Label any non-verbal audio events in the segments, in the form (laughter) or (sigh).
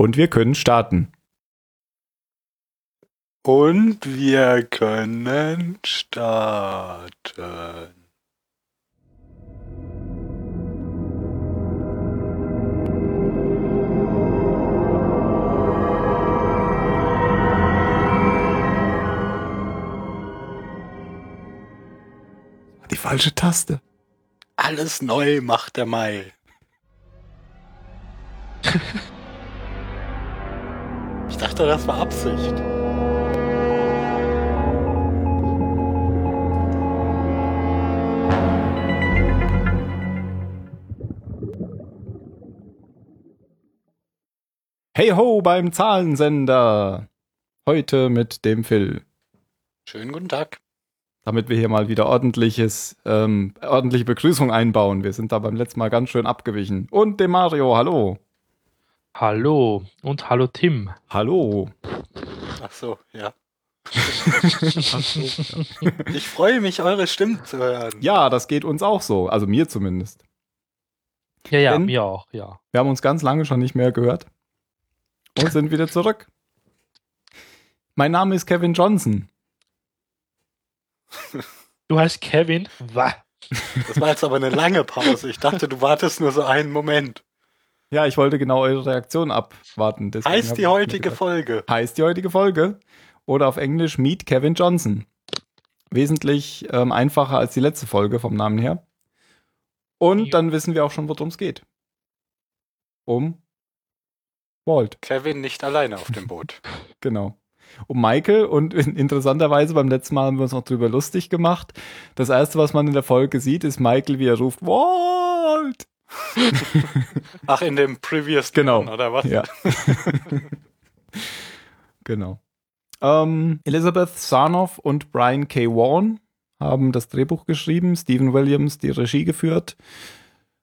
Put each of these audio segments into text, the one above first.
Und wir können starten. Und wir können starten. Die falsche Taste. Alles neu macht der Mai. (laughs) ich dachte, das war Absicht. Hey ho beim Zahlensender. Heute mit dem Phil. Schönen guten Tag. Damit wir hier mal wieder ordentliches, ähm, ordentliche Begrüßung einbauen. Wir sind da beim letzten Mal ganz schön abgewichen. Und dem Mario, hallo. Hallo und hallo Tim. Hallo. Ach so, ja. (laughs) Ich freue mich, eure Stimmen zu hören. Ja, das geht uns auch so. Also mir zumindest. Ja, ja, Denn- mir auch, ja. Wir haben uns ganz lange schon nicht mehr gehört. Und sind wieder zurück. Mein Name ist Kevin Johnson. Du heißt Kevin? Was? Das war jetzt aber eine lange Pause. Ich dachte, du wartest nur so einen Moment. Ja, ich wollte genau eure Reaktion abwarten. deswegen Heißt die heutige. Folge. heißt die heutige Folge. Oder auf Englisch Meet Kevin Johnson. Wesentlich ähm, einfacher als die letzte Folge vom Namen her. Und Ja. dann wissen wir auch schon, worum es geht. Um Walt, Kevin nicht alleine auf dem Boot. (laughs) genau. Um Michael und in, (laughs) interessanterweise beim letzten Mal haben wir uns noch drüber lustig gemacht. Das erste, was man in der Folge sieht, ist Michael, wie er ruft, Walt! (laughs) Ach, in dem Previous Genau. One, oder was? Ja. (laughs) genau. Ähm, Elizabeth Sarnoff und Brian K. Vaughan haben das Drehbuch geschrieben, Stephen Williams die Regie geführt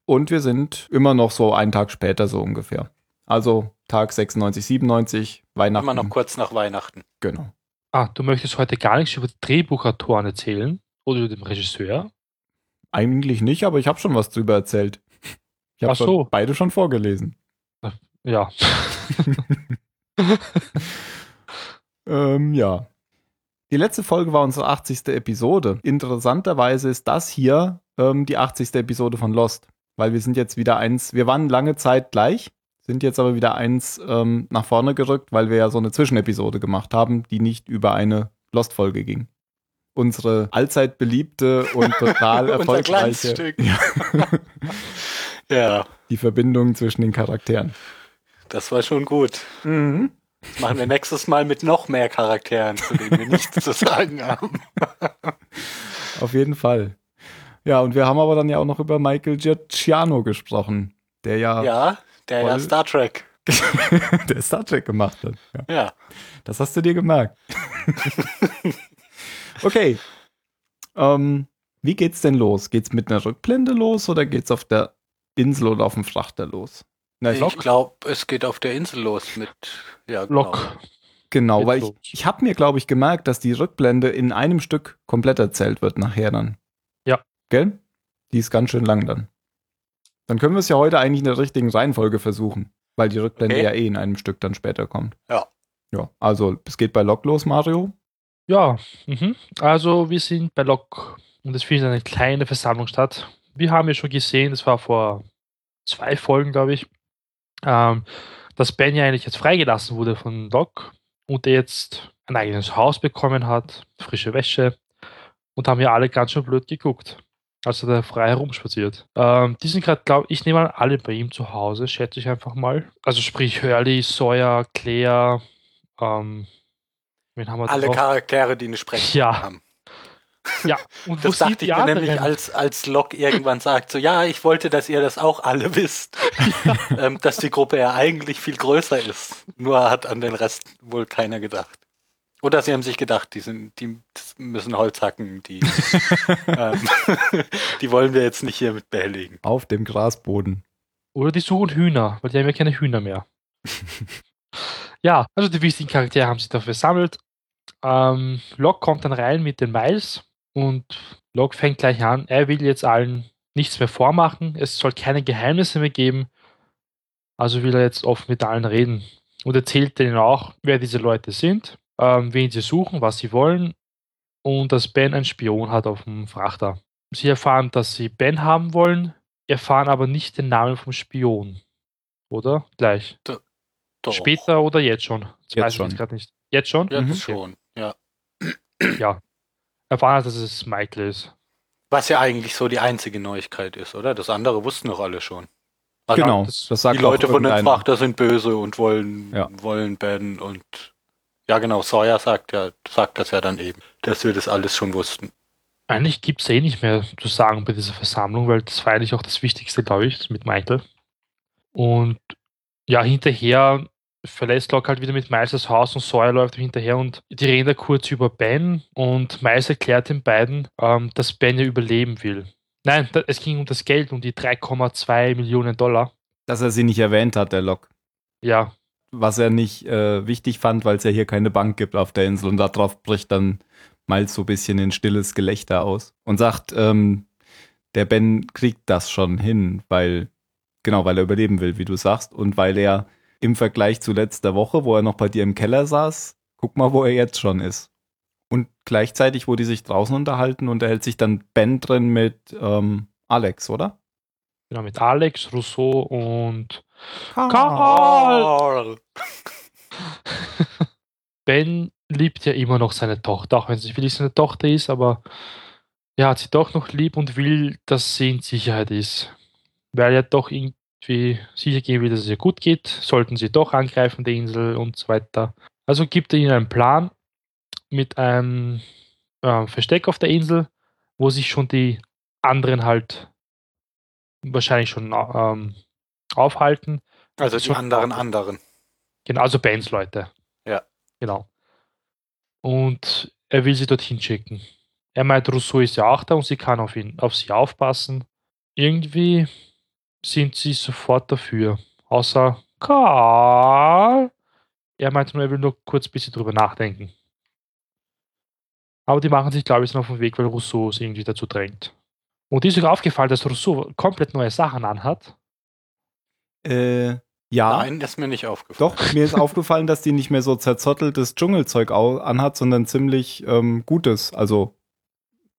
und wir sind immer noch so einen Tag später so ungefähr. Also Tag 96, 97, Weihnachten. Immer noch kurz nach Weihnachten. Genau. Ah, du möchtest heute gar nichts über die Drehbuchautoren erzählen? Oder über den Regisseur? Eigentlich nicht, aber ich habe schon was drüber erzählt. Ich habe so. beide schon vorgelesen. Ja. (laughs) Ähm, ja. Die letzte Folge war unsere 80. Episode. Interessanterweise ist das hier ähm, die 80. Episode von Lost. Weil wir sind jetzt wieder eins, wir waren lange Zeit gleich, sind jetzt aber wieder eins ähm, nach vorne gerückt, weil wir ja so eine Zwischenepisode gemacht haben, die nicht über eine Lost-Folge ging. Unsere allzeit beliebte und (laughs) total Unser erfolgreiche Glanzstück. (laughs) ja, die Verbindung zwischen den Charakteren. das war schon gut. Das machen wir nächstes Mal mit noch mehr Charakteren, zu denen wir nichts zu sagen haben. (laughs) Auf jeden Fall. Ja, und wir haben aber dann ja auch noch über Michael Giacchiano gesprochen, der ja, Ja, der ja. Star Trek. (laughs) der Star Trek gemacht hat. Ja, Ja. das hast du dir gemerkt. (laughs) okay. Ähm, wie geht's denn los? Geht's mit einer Rückblende los oder geht's auf der Insel oder auf dem Frachter los? Na, ich, glaube, es geht auf der Insel los mit ja, genau. Lok. genau, geht's weil ich, ich habe mir, glaube ich, gemerkt, dass die Rückblende in einem Stück komplett erzählt wird nachher dann. Ja. Gell? Die ist ganz schön lang dann. Dann können wir es ja heute eigentlich in der richtigen Reihenfolge versuchen, weil die Rückblende Okay. ja eh in einem Stück dann später kommt. Ja. Ja, also es geht bei Lok los, Mario. Ja, mhm. also wir sind bei Lok und es findet eine kleine Versammlung statt. Wir haben ja schon gesehen, das war vor zwei Folgen, glaube ich, ähm, dass Ben ja eigentlich jetzt freigelassen wurde von Lok und er jetzt ein eigenes Haus bekommen hat, frische Wäsche und haben ja alle ganz schön blöd geguckt, als er da frei herumspaziert. Ähm, die sind gerade, glaube ich, nehme an, alle bei ihm zu Hause, schätze ich einfach mal. Also sprich Hurley, Sawyer, Claire, ähm, Alle noch? Charaktere, die eine Sprechung Ja. haben. Ja, und Das dachte die ich mir nämlich, als, als Locke irgendwann sagt, so, ja, ich wollte, dass ihr das auch alle wisst, (laughs) ähm, dass die Gruppe ja eigentlich viel größer ist. Nur hat an den Rest wohl keiner gedacht. Oder sie haben sich gedacht, die sind, die müssen Holz hacken, die, (laughs) ähm, (laughs) die wollen wir jetzt nicht hier mit behelligen. Auf dem Grasboden. Oder die suchen Hühner, weil die haben ja keine Hühner mehr. ja, also die wichtigen Charaktere haben sich da versammelt. Ähm, Locke kommt dann rein mit den Miles und Locke fängt gleich an, er will jetzt allen nichts mehr vormachen, es soll keine Geheimnisse mehr geben. Also will er jetzt offen mit allen reden. und erzählt ihnen auch, wer diese Leute sind, ähm, wen sie suchen, was sie wollen und dass Ben einen Spion hat auf dem Frachter. Sie erfahren, dass sie Ben haben wollen, erfahren aber nicht den Namen vom Spion. Oder? Gleich. Doch. Später oder jetzt schon? Das Jetzt weiß ich schon. jetzt gerade nicht. Jetzt schon? Jetzt Mhm. schon, ja. Ja. Erfahren, dass es Michael ist. Was ja eigentlich so die einzige Neuigkeit ist, oder? Das andere wussten doch alle schon. Also genau, das- das sagt Die Leute von irgendeiner. Frachter sind böse und wollen, Ja. wollen Ben und ja genau, Sawyer sagt ja, sagt das ja dann eben, dass wir das alles schon wussten. Eigentlich gibt es eh nicht mehr zu sagen bei dieser Versammlung, weil das war eigentlich auch das Wichtigste, glaube ich, mit Michael. Und ja, hinterher verlässt Locke halt wieder mit Miles das Haus und Sawyer läuft ihm hinterher und die reden da kurz über Ben und Miles erklärt den beiden, ähm, dass Ben ja überleben will. Nein, es ging um das Geld, um die 3,2 Millionen Dollar. Dass er sie nicht erwähnt hat, der Lok. Ja, Was er nicht äh, wichtig fand, weil es ja hier keine Bank gibt auf der Insel und darauf bricht dann Miles so ein bisschen in stilles Gelächter aus und sagt, ähm, der Ben kriegt das schon hin, weil, genau, weil er überleben will, wie du sagst, und weil er im Vergleich zu letzter Woche, wo er noch bei dir im Keller saß, guck mal, wo er jetzt schon ist. Und gleichzeitig, wo die sich draußen unterhalten, unterhält sich dann Ben drin mit ähm, Alex, oder? genau, mit Alex, Rousseau und Karl. Karl! (laughs) Ben liebt ja immer noch seine Tochter, auch wenn sie vielleicht seine Tochter ist, aber er hat sie doch noch lieb und will, dass sie in Sicherheit ist. Weil er doch irgendwie sicher gehen will, dass es ihr gut geht, sollten sie doch angreifen, die Insel und so weiter. Also gibt er ihnen einen Plan mit einem äh, Versteck auf der Insel, wo sich schon die anderen halt wahrscheinlich schon ähm, aufhalten. Also die anderen anderen. Genau, also Bens Leute. Ja. Genau. Und er will sie dorthin schicken. Er meint, Rousseau ist ja auch da und sie kann auf ihn, auf sie aufpassen. Irgendwie sind sie sofort dafür. Außer Karl. Er meint nur, er will nur kurz ein bisschen drüber nachdenken. Aber die machen sich, glaube ich, noch auf den Weg, weil Rousseau es irgendwie dazu drängt. Und ist sogar aufgefallen, dass Rousseau komplett neue Sachen anhat. Äh, ja. Nein, das ist mir nicht aufgefallen. Doch, mir ist aufgefallen, dass die nicht mehr so zerzotteltes Dschungelzeug au- anhat, sondern ziemlich ähm, gutes, also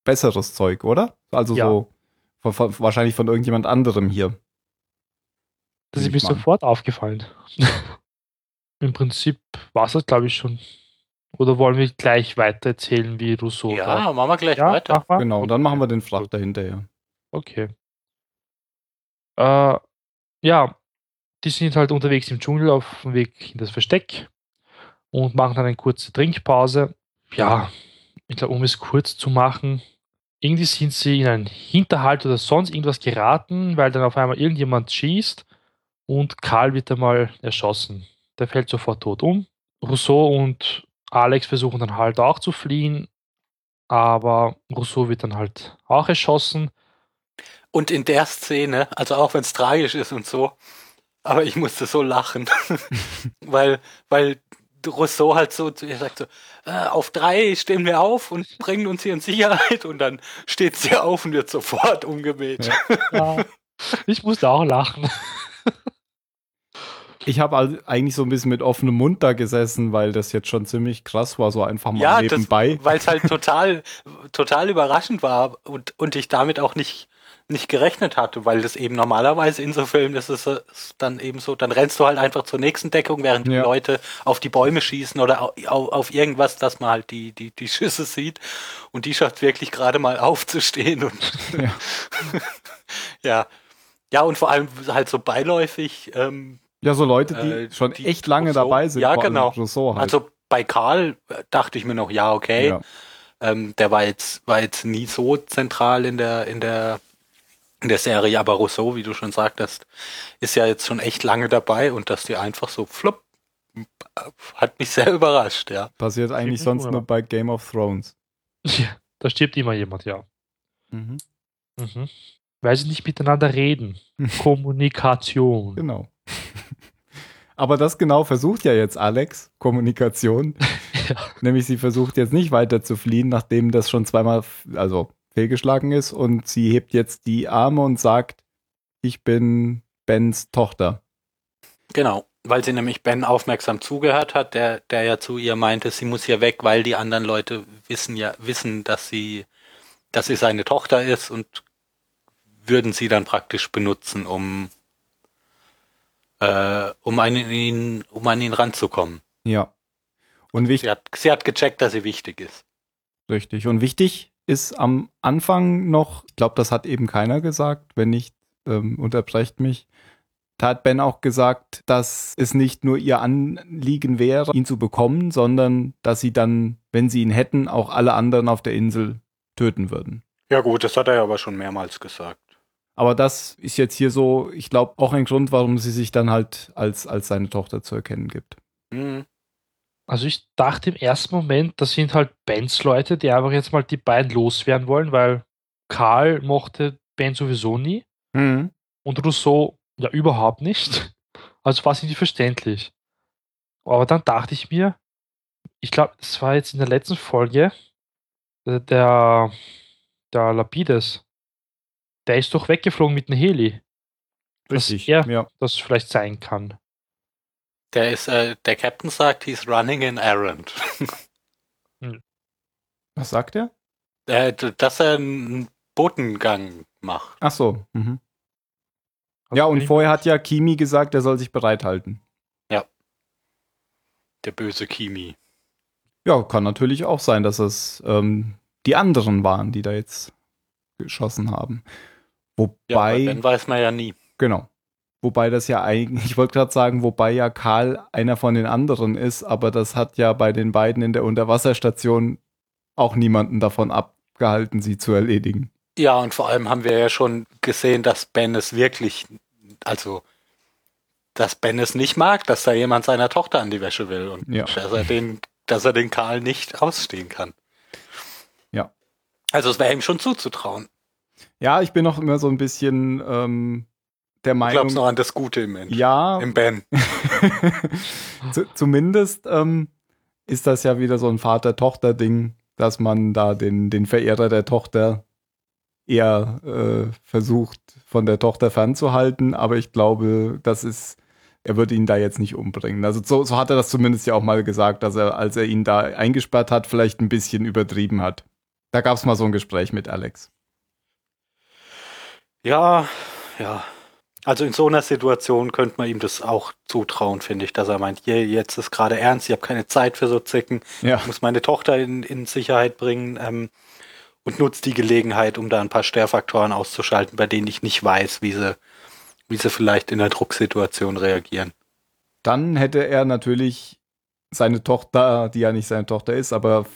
besseres Zeug, oder? Also Ja. so von, von, wahrscheinlich von irgendjemand anderem hier. Das ist mir sofort aufgefallen. (laughs) Im Prinzip war es das, glaube ich, schon. Oder wollen wir gleich weiter erzählen, wie Rousseau ja, da- machen wir gleich ja weiter. mal. Genau, und dann machen wir den Gut. Frachter hinterher. Okay. Äh, ja, die sind halt unterwegs im Dschungel auf dem Weg in das Versteck und machen dann eine kurze Trinkpause. Ja, ich glaube, um es kurz zu machen, irgendwie sind sie in einen Hinterhalt oder sonst irgendwas geraten, weil dann auf einmal irgendjemand schießt und Karl wird einmal erschossen. Der fällt sofort tot um. Rousseau und Alex versuchen dann halt auch zu fliehen, aber Rousseau wird dann halt auch erschossen. Und in der Szene, also auch wenn es tragisch ist und so, aber ich musste so lachen, (laughs) weil, weil Rousseau halt so zu ihr sagt so, äh, auf drei stehen wir auf und bringen uns hier in Sicherheit und dann steht sie auf und wird sofort umgemäht. Ja. Ja, ich musste auch lachen. (laughs) Ich habe also eigentlich so ein bisschen mit offenem Mund da gesessen, weil das jetzt schon ziemlich krass war, so einfach mal Ja, nebenbei. (laughs) weil es halt total, total überraschend war und, und ich damit auch nicht, nicht gerechnet hatte, weil das eben normalerweise in so Filmen ist es dann eben so, dann rennst du halt einfach zur nächsten Deckung, während die Ja. Leute auf die Bäume schießen oder au- au- auf irgendwas, dass man halt die, die, die Schüsse sieht und die schafft wirklich gerade mal (laughs) aufzustehen und Ja. (laughs) ja. Ja, und vor allem halt so beiläufig, ähm, Ja, so Leute, die Äh, schon die echt lange Rousseau- dabei sind. Ja, genau. Rousseau halt. also bei Karl äh, dachte ich mir noch, ja, okay. ja. Ähm, der war jetzt, war jetzt nie so zentral in der, in der, in der Serie, aber Rousseau, wie du schon sagtest, ist ja jetzt schon echt lange dabei und dass die einfach so flupp, äh, hat mich sehr (laughs) überrascht, ja. Passiert eigentlich sonst nur bei Game of Thrones. Ja, da stirbt immer jemand, ja. Mhm. Mhm. Weil sie nicht miteinander reden. (laughs) Kommunikation. Genau. (laughs) Aber das genau versucht ja jetzt Alex, Kommunikation. (laughs) Ja. Nämlich sie versucht jetzt nicht weiter zu fliehen, nachdem das schon zweimal, also fehlgeschlagen ist. Und sie hebt jetzt die Arme und sagt, ich bin Bens Tochter. Genau. Weil sie nämlich Ben aufmerksam zugehört hat, der, der ja zu ihr meinte, sie muss hier weg, weil die anderen Leute wissen ja, wissen, dass sie, dass sie seine Tochter ist und würden sie dann praktisch benutzen, um, äh, um an ihn, um an ihn ranzukommen. Ja. Und wichtig. Sie hat, sie hat gecheckt, dass sie wichtig ist. Richtig. Und wichtig ist am Anfang noch, ich glaube, das hat eben keiner gesagt, wenn nicht, ähm, unterbrecht mich. Da hat Ben auch gesagt, dass es nicht nur ihr Anliegen wäre, ihn zu bekommen, sondern dass sie dann, wenn sie ihn hätten, auch alle anderen auf der Insel töten würden. Ja gut, das hat er ja aber schon mehrmals gesagt. Aber das ist jetzt hier so, ich glaube, auch ein Grund, warum sie sich dann halt als, als seine Tochter zu erkennen gibt. Mhm. Also ich dachte im ersten Moment, das sind halt Bens Leute, die einfach jetzt mal die beiden loswerden wollen, weil Karl mochte Ben sowieso nie Mhm. und Rousseau ja überhaupt nicht. (laughs) Also war es nicht verständlich. Aber dann dachte ich mir, ich glaube, es war jetzt in der letzten Folge, äh, der, der Lapides, der ist doch weggeflogen mit einem Heli, Dass Richtig. er- Ja. das vielleicht sein kann. Der ist, äh, der Captain sagt, he's running an errand. (laughs) Was sagt er? äh, dass er einen Botengang macht. Ach so. Mhm. Also Ja, und vorher hat ja Kimi gesagt, er soll sich bereithalten. Der böse Kimi. Ja, kann natürlich auch sein, dass es ähm, die anderen waren, die da jetzt geschossen haben. Ja, Wobei, aber Ben weiß man ja nie. genau. Wobei das ja eigentlich, (laughs) ich wollte gerade sagen, wobei ja Karl einer von den anderen ist, aber das hat ja bei den beiden in der Unterwasserstation auch niemanden davon abgehalten, sie zu erledigen. Ja, und vor allem haben wir ja schon gesehen, dass Ben es wirklich, also, dass Ben es nicht mag, dass da jemand seiner Tochter an die Wäsche will und Ja. dass er den, dass er den Karl nicht ausstehen kann. Ja. Also es wäre ihm schon zuzutrauen. Ja, ich bin noch immer so ein bisschen ähm, der Du Meinung. glaubst noch an das Gute im Mensch. ja, Im Ben. (laughs) Zu, zumindest ähm, ist das ja wieder so ein Vater-Tochter-Ding, dass man da den, den Verehrer der Tochter eher äh, versucht, von der Tochter fernzuhalten. Aber ich glaube, das ist, er würde ihn da jetzt nicht umbringen. Also so, so hat er das zumindest ja auch mal gesagt, dass er, als er ihn da eingesperrt hat, vielleicht ein bisschen übertrieben hat. Da gab es mal so ein Gespräch mit Alex. Ja, ja. Also in so einer Situation könnte man ihm das auch zutrauen, finde ich, dass er meint, je, jetzt ist gerade ernst, ich habe keine Zeit für so Zicken, Ja, ich muss meine Tochter in, in Sicherheit bringen ähm, und nutze die Gelegenheit, um da ein paar Störfaktoren auszuschalten, bei denen ich nicht weiß, wie sie, wie sie vielleicht in der Drucksituation reagieren. dann hätte er natürlich seine Tochter, die ja nicht seine Tochter ist, aber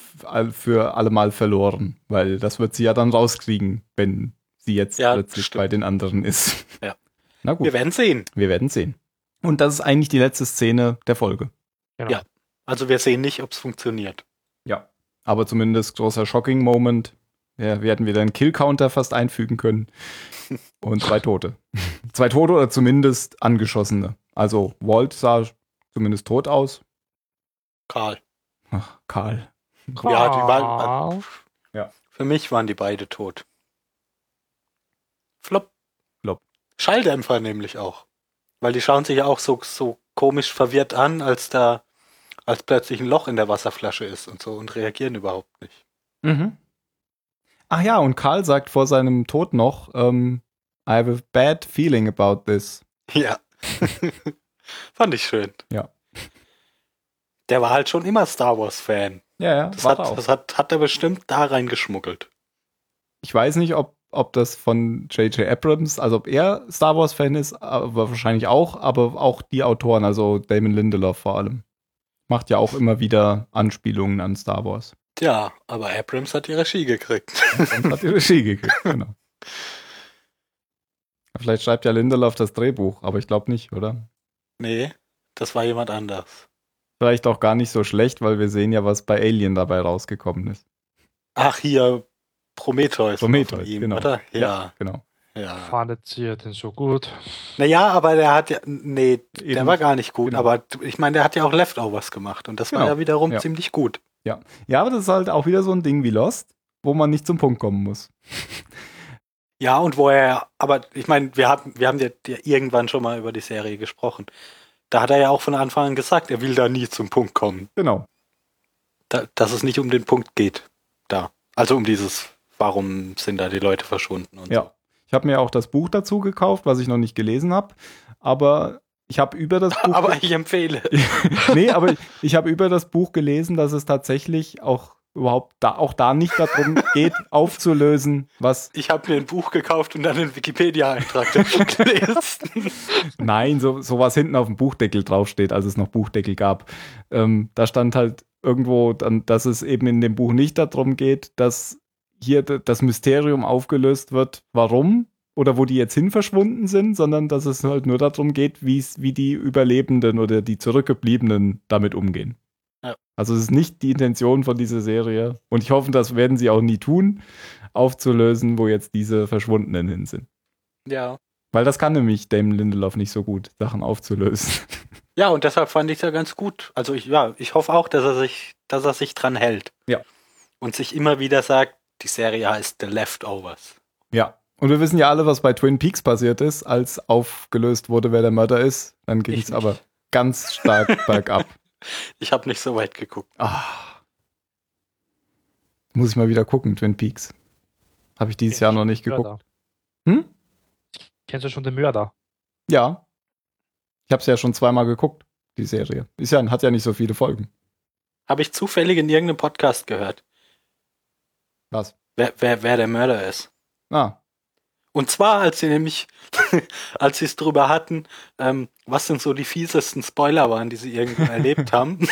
für allemal verloren, weil das wird sie ja dann rauskriegen, wenn sie jetzt Ja, plötzlich stimmt. bei den anderen ist. Ja. (laughs) Na gut, Wir werden sehen. wir werden sehen. Und das ist eigentlich die letzte Szene der Folge. Genau. Ja. Also wir sehen nicht, ob es funktioniert. Ja. Aber zumindest großer Shocking Moment. Ja, wir hätten wieder einen Kill-Counter fast einfügen können. (laughs) Und zwei Tote. (laughs) zwei Tote oder zumindest angeschossene. Also Walt sah zumindest tot aus. Karl. Ach, Karl. Ja, die waren, Ah, für mich waren die beide tot. Flop. Flop. Schalldämpfer nämlich auch. Weil die schauen sich ja auch so, so komisch verwirrt an, als da, als plötzlich ein Loch in der Wasserflasche ist und so und reagieren überhaupt nicht. Mhm. Ach ja, und Karl sagt vor seinem Tod noch, ähm, I have a bad feeling about this. Ja. (laughs) Fand ich schön. Ja. Der war halt schon immer Star Wars-Fan. Ja, ja, Das, war hat, er auch. das hat, hat er bestimmt da reingeschmuggelt. Ich weiß nicht, ob, ob das von J.J. Abrams, also ob er Star Wars-Fan ist, aber wahrscheinlich auch, aber auch die Autoren, also Damon Lindelof vor allem. Macht ja auch immer wieder Anspielungen an Star Wars. Tja, aber Abrams hat die Regie gekriegt. Und hat die Regie gekriegt, (laughs) genau. Vielleicht schreibt ja Lindelof das Drehbuch, aber ich glaube nicht, oder? nee, das war jemand anders. Vielleicht auch gar nicht so schlecht, weil wir sehen ja, was bei Alien dabei rausgekommen ist. Ach, hier Prometheus. war Prometheus, ihm, genau. Oder? Ja, Genau. ja. fandet ihr denn so gut? Naja, aber der hat ja, nee, der Eben. war gar nicht gut. Genau. Aber ich meine, der hat ja auch Leftovers gemacht und das war Genau. ja wiederum Ja. ziemlich gut. Ja, aber das ist halt auch wieder so ein Ding wie Lost, wo man nicht zum Punkt kommen muss. (laughs) Ja, und wo er, aber ich meine, wir haben, wir haben ja, ja irgendwann schon mal über die Serie gesprochen. da hat er ja auch von Anfang an gesagt, er will da nie zum Punkt kommen. Genau. Da, dass es nicht um den Punkt geht. Da. Also um dieses, warum sind da die Leute verschwunden und Ja. Ich habe mir auch das Buch dazu gekauft, was ich noch nicht gelesen habe. Aber ich habe über das so. (laughs) Buch. Aber ich empfehle. (laughs) nee, aber ich, ich habe über das Buch gelesen, dass es tatsächlich auch überhaupt da auch da nicht darum geht, (laughs) aufzulösen, was. Ich habe mir ein Buch gekauft und dann einen Wikipedia-Eintrag gelesen. Nein, so, so was hinten auf dem Buchdeckel draufsteht, als es noch Buchdeckel gab. Ähm, da stand halt irgendwo dann, dass es eben in dem Buch nicht darum geht, dass hier das Mysterium aufgelöst wird, warum oder wo die jetzt hin verschwunden sind, sondern dass es halt nur darum geht, wie die Überlebenden oder die Zurückgebliebenen damit umgehen. Ja. Also es ist nicht die Intention von dieser Serie und ich hoffe, das werden sie auch nie tun, aufzulösen, wo jetzt diese Verschwundenen hin sind. Ja. Weil das kann nämlich Damon Lindelof nicht so gut, Sachen aufzulösen. (laughs) Ja, und deshalb fand ich es ja ganz gut. Also ich, ja, ich hoffe auch, dass er sich, dass er sich dran hält. Ja. Und sich immer wieder sagt, die Serie heißt The Leftovers. Ja. Und wir wissen ja alle, was bei Twin Peaks passiert ist, als aufgelöst wurde, wer der Mörder ist. Dann ging es aber ganz stark (laughs) bergab. Ich habe nicht so weit geguckt. Ah. Muss ich mal wieder gucken, Twin Peaks. Habe ich dieses Jahr noch nicht geguckt. Hm? Kennst du schon den Mörder? Ja. Ich habe es ja schon zweimal geguckt, die Serie. Ist ja, hat ja nicht so viele Folgen. Habe ich zufällig in irgendeinem Podcast gehört. Was? Wer, wer, wer der Mörder ist. Ah. Und zwar, als sie nämlich, (laughs) als sie es drüber hatten, ähm, was sind so die fiesesten Spoiler waren, die sie irgendwo (laughs) erlebt haben.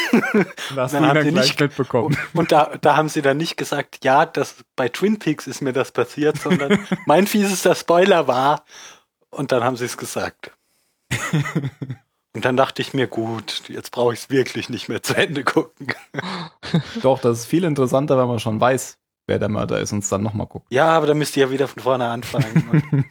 Das (laughs) dann haben sie nicht mitbekommen. Und da, da haben sie dann nicht gesagt, ja, das bei Twin Peaks ist mir das passiert, sondern mein fiesester Spoiler war. Und dann haben sie es gesagt. Und dann dachte ich mir, gut, jetzt brauche ich es wirklich nicht mehr zu Ende gucken. Doch, das ist viel interessanter, wenn man schon weiß, wer der Mörder ist und es dann nochmal guckt. Ja, aber dann müsst ihr ja wieder von vorne anfangen. (laughs)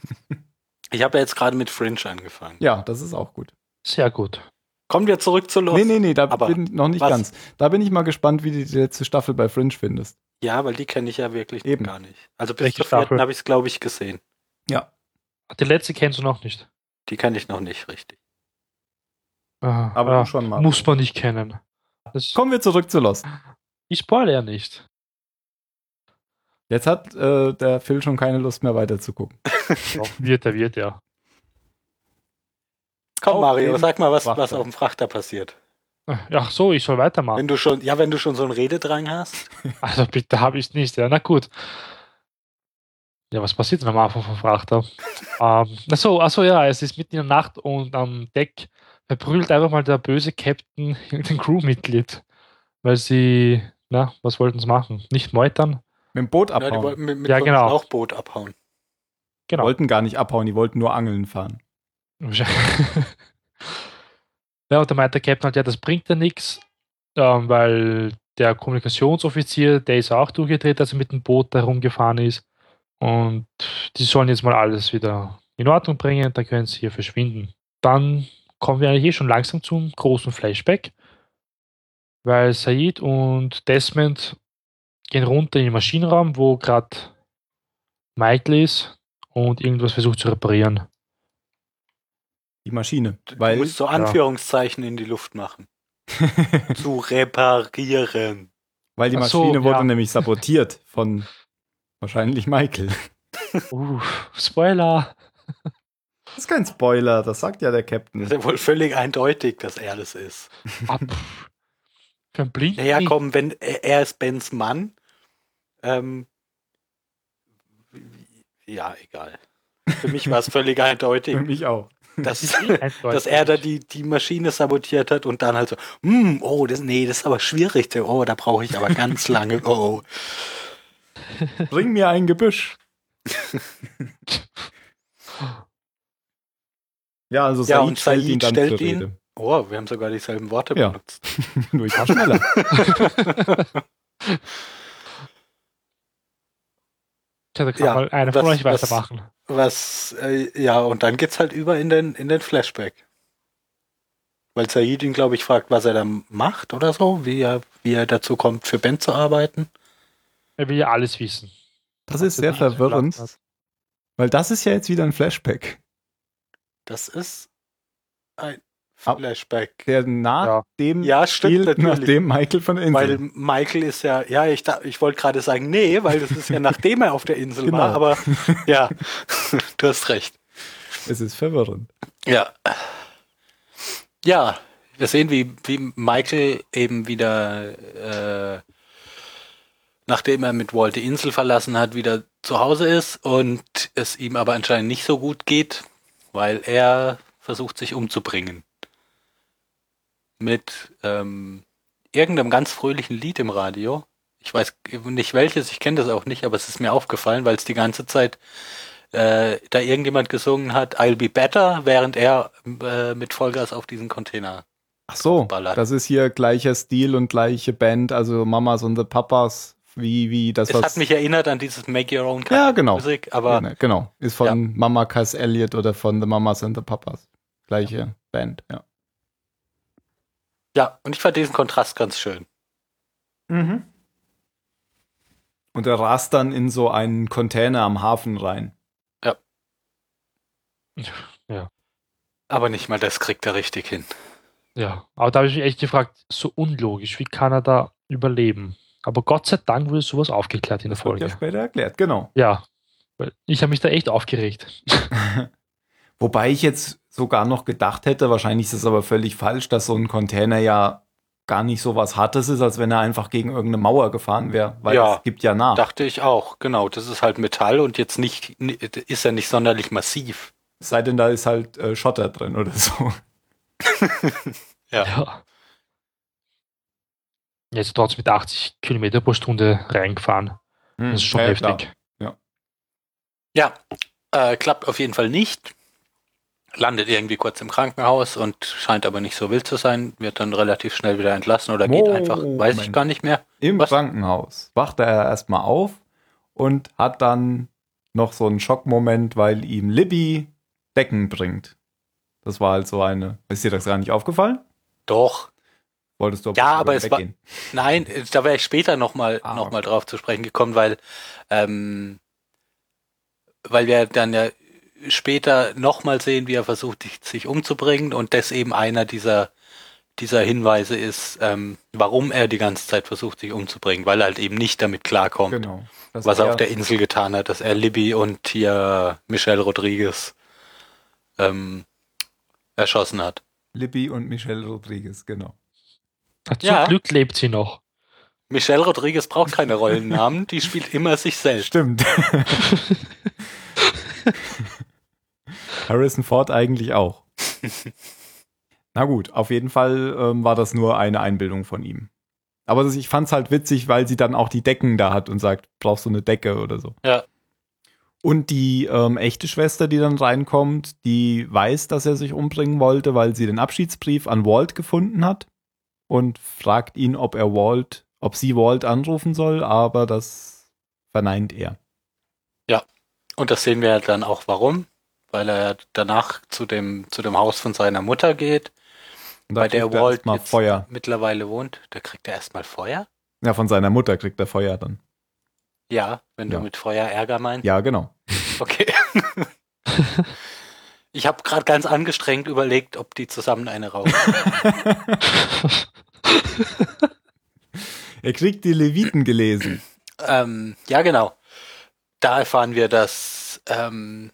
ich habe ja jetzt gerade mit Fringe angefangen. Ja, das ist auch gut. Sehr gut. Kommen wir zurück zu Lost. Nee, nee, nee, da Aber bin ich noch nicht was? ganz. Da bin ich mal gespannt, wie du die letzte Staffel bei Fringe findest. Ja, weil die kenne ich ja wirklich Eben. gar nicht. Also bis zur vierten habe ich es, glaube ich, gesehen. Ja. Die letzte kennst du noch nicht. Die kenne ich noch nicht richtig. Ah, Aber du schon mal. Muss man nicht kennen. Das, Kommen wir zurück zu Lost. ich spoilere ja nicht. Jetzt hat äh, der Phil schon keine Lust mehr weiter zu gucken. (laughs) Wird er, wird er. Komm, Auf Mario, sag mal, was, Frachter. was auf dem Frachter passiert. Ach so, ich soll weitermachen. Wenn du schon, ja, wenn du schon so einen Rededrang hast. (laughs) Also bitte habe ich es nicht. Ja, na gut. Ja, was passiert denn am Anfang vom Frachter? (laughs) ähm, achso, achso, ja, es ist mitten in der Nacht und am Deck verprügelt einfach mal der böse Captain irgendein Crewmitglied. Weil sie, na, was wollten sie machen? Nicht meutern? Mit dem Boot Ja, die abhauen. wollten mit, mit Ja, genau. Schlauchboot abhauen. Die Genau. wollten gar nicht abhauen, die wollten nur angeln fahren. (laughs) ja, und da meint der Captain halt, ja, das bringt ja nichts, ähm, weil der Kommunikationsoffizier, der ist auch durchgedreht, als er mit dem Boot da rumgefahren ist. Und die sollen jetzt mal alles wieder in Ordnung bringen, dann können sie hier verschwinden. Dann kommen wir eigentlich eh schon langsam zum großen Flashback, weil Said und Desmond gehen runter in den Maschinenraum, wo gerade Michael ist und irgendwas versucht zu reparieren. Die Maschine. Du Weil, musst so Anführungszeichen in die Luft machen. (laughs) zu reparieren. weil die Ach so, Maschine wurde ja. nämlich sabotiert von wahrscheinlich Michael. (laughs) Uh, Spoiler! Das ist kein Spoiler, das sagt ja der Captain. Das ist ja wohl völlig eindeutig, dass er das ist. Ab. Für ein Blind. Naja, nicht. komm, wenn er ist Bens Mann. Ähm, ja, egal. Für mich war es völlig eindeutig, Für mich auch. dass, (laughs) dass er da die, die Maschine sabotiert hat und dann halt so, hm, oh, das, nee, das ist aber schwierig. Oh, da brauche ich aber ganz lange. Oh. Bring mir ein Gebüsch. (laughs) Ja, also Ja, Said und stellt Said ihn dann stellt zur ihn- Rede. oh, wir haben sogar dieselben Worte Ja. benutzt. (laughs) Nur ich war schneller. Da kann Ja, mal einer von was- euch weitermachen. Was, äh, ja, und dann geht's halt über in den, in den Flashback. Weil Said ihn, glaube ich, fragt, was er da macht oder so, wie er, wie er dazu kommt, für Ben zu arbeiten. Er will ja alles wissen. Das ist sehr er verwirrend, weil das ist ja jetzt wieder ein Flashback. Das ist ein Flashback. Der nach Ja. dem Ja, stimmt, natürlich. nachdem Michael von der Insel. Weil Michael ist ja, ja, ich, ich wollte gerade sagen, nee, weil das ist ja (laughs) nachdem er auf der Insel Genau. war, aber ja, (laughs) du hast recht. es ist verwirrend. Ja. Ja, wir sehen, wie, wie Michael eben wieder, äh, nachdem er mit Walt die Insel verlassen hat, wieder zu Hause ist und es ihm aber anscheinend nicht so gut geht, weil er versucht, sich umzubringen. Mit ähm, irgendeinem ganz fröhlichen Lied im Radio. Ich weiß nicht welches, ich kenne das auch nicht, aber es ist mir aufgefallen, weil es die ganze Zeit äh, da irgendjemand gesungen hat, I'll be better, während er äh, mit Vollgas auf diesen Container. Ach so, Ballert. das ist hier gleicher Stil und gleiche Band, also Mamas und the Papas, wie, wie das, Es was. hat mich erinnert an dieses Make Your Own Ja, genau. Musik, aber Ja, genau, ist von Mama Cass Elliot oder von The Mamas and the Papas. Gleiche Band, ja. Ja, und ich fand diesen Kontrast ganz schön. Und er rast dann in so einen Container am Hafen rein. Aber nicht mal das kriegt er richtig hin. Ja, aber da habe ich mich echt gefragt, so unlogisch, wie kann er da überleben? Aber Gott sei Dank wurde sowas aufgeklärt in der Das wird ja Folge. später erklärt, genau. Ja, weil ich habe mich da echt aufgeregt. (laughs) Wobei ich jetzt sogar noch gedacht hätte, wahrscheinlich ist es aber völlig falsch, dass so ein Container ja gar nicht so was Hartes ist, als wenn er einfach gegen irgendeine Mauer gefahren wäre, weil Ja, es gibt ja nach. Dachte ich auch, genau. Das ist halt Metall und jetzt nicht, ist er nicht sonderlich massiv. Es sei denn, da ist halt äh, Schotter drin oder so. (laughs) Ja. Ja. Jetzt trotzdem mit 80 Kilometer pro Stunde reingefahren. Das ist schon Ja, heftig. klar. Ja, äh, klappt auf jeden Fall nicht. Landet irgendwie kurz im Krankenhaus und scheint aber nicht so wild zu sein. Wird dann relativ schnell wieder entlassen oder geht Oh, einfach, weiß ich Moment. gar nicht mehr. Im Was? Krankenhaus wacht er erstmal auf und hat dann noch so einen Schockmoment, weil ihm Libby Decken bringt. Das war halt so eine. Ist dir das gar nicht aufgefallen? Doch. Wolltest du Ja, aber es war- weggehen? Nein, da wäre ich später nochmal Ah, noch mal drauf zu sprechen gekommen, weil, ähm, weil wir dann ja später nochmal sehen, wie er versucht, sich- umzubringen und das eben einer dieser, dieser Hinweise ist, ähm, warum er die ganze Zeit versucht, sich umzubringen, weil er halt eben nicht damit klarkommt, Genau. Was er auf der Insel getan hat, dass er Libby und hier Michelle Rodriguez ähm, erschossen hat. Libby und Michelle Rodriguez, genau. Zum Ja. Glück lebt sie noch. Michelle Rodriguez braucht keine Rollennamen, die spielt immer sich selbst. Stimmt. (laughs) (laughs) Harrison Ford eigentlich auch. (laughs) Na gut, auf jeden Fall ähm, war das nur eine Einbildung von ihm. Aber das, ich fand es halt witzig, weil sie dann auch die Decken da hat und sagt, brauchst du eine Decke oder so. Ja. Und die ähm, echte Schwester, die dann reinkommt, die weiß, dass er sich umbringen wollte, weil sie den Abschiedsbrief an Walt gefunden hat und fragt ihn, ob er Walt, ob sie Walt anrufen soll, aber das verneint er. Und das sehen wir ja dann auch warum, weil er danach zu dem, zu dem Haus von seiner Mutter geht, bei der er Walt jetzt Feuer. mittlerweile wohnt. Da kriegt er erstmal Feuer? Ja, von seiner Mutter kriegt er Feuer dann. Ja, wenn Ja. du mit Feuer Ärger meinst. Ja, genau. Okay. (laughs) ich habe gerade ganz angestrengt überlegt, ob die zusammen eine rauchen. (laughs) Er kriegt die Leviten gelesen. ähm, ja, genau. Da erfahren wir, dass ähm,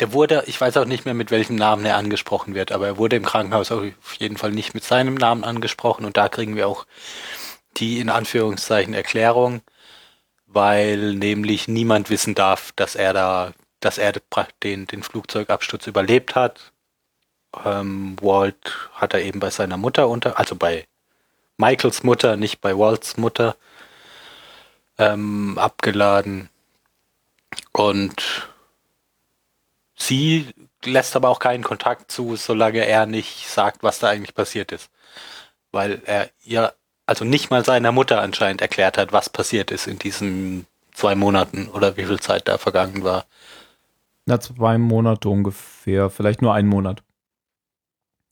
der wurde, ich weiß auch nicht mehr, mit welchem Namen er angesprochen wird, aber er wurde im Krankenhaus auf jeden Fall nicht mit seinem Namen angesprochen und da kriegen wir auch die in Anführungszeichen Erklärung, weil nämlich niemand wissen darf, dass er da, dass er den, den Flugzeugabsturz überlebt hat. Ähm, Walt hat er eben bei seiner Mutter unter, also bei Michaels Mutter, nicht bei Walts Mutter, ähm, abgeladen. Und sie lässt aber auch keinen Kontakt zu, solange er nicht sagt, was da eigentlich passiert ist. Weil er ihr, also nicht mal seiner Mutter anscheinend erklärt hat, was passiert ist in diesen zwei Monaten oder wie viel Zeit da vergangen war. Na, zwei Monate ungefähr, vielleicht nur einen Monat.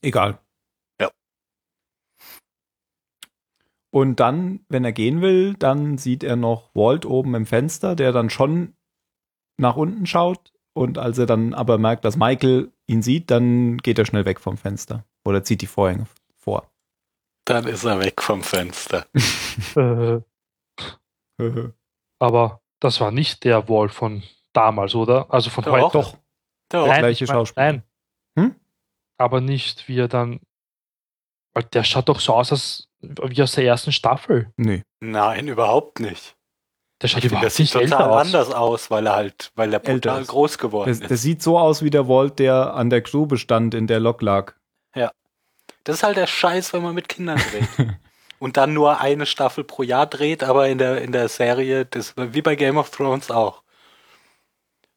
Egal. Ja. Und dann, wenn er gehen will, dann sieht er noch Walt oben im Fenster, der dann schon nach unten schaut. Und als er dann aber merkt, dass Michael ihn sieht, dann geht er schnell weg vom Fenster. Oder zieht die Vorhänge vor. Dann ist er weg vom Fenster. (laughs) Äh, aber das war nicht der Wall von damals, oder? Also von heute. Doch, Doch. Nein, gleiche Schauspieler. Nein. Hm? Aber nicht wie er dann. Weil der schaut doch so aus als, wie aus der ersten Staffel. nee. Nein, überhaupt nicht. Der schaut Ich überhaupt das sieht total aus. anders aus, weil er halt, weil er brutal groß geworden Das, ist. das sieht so aus wie der Walt, der an der Grube stand, in der Lok lag. Das ist halt der Scheiß, wenn man mit Kindern dreht. (laughs) Und dann nur eine Staffel pro Jahr dreht, aber in der, in der Serie, das wie bei Game of Thrones auch.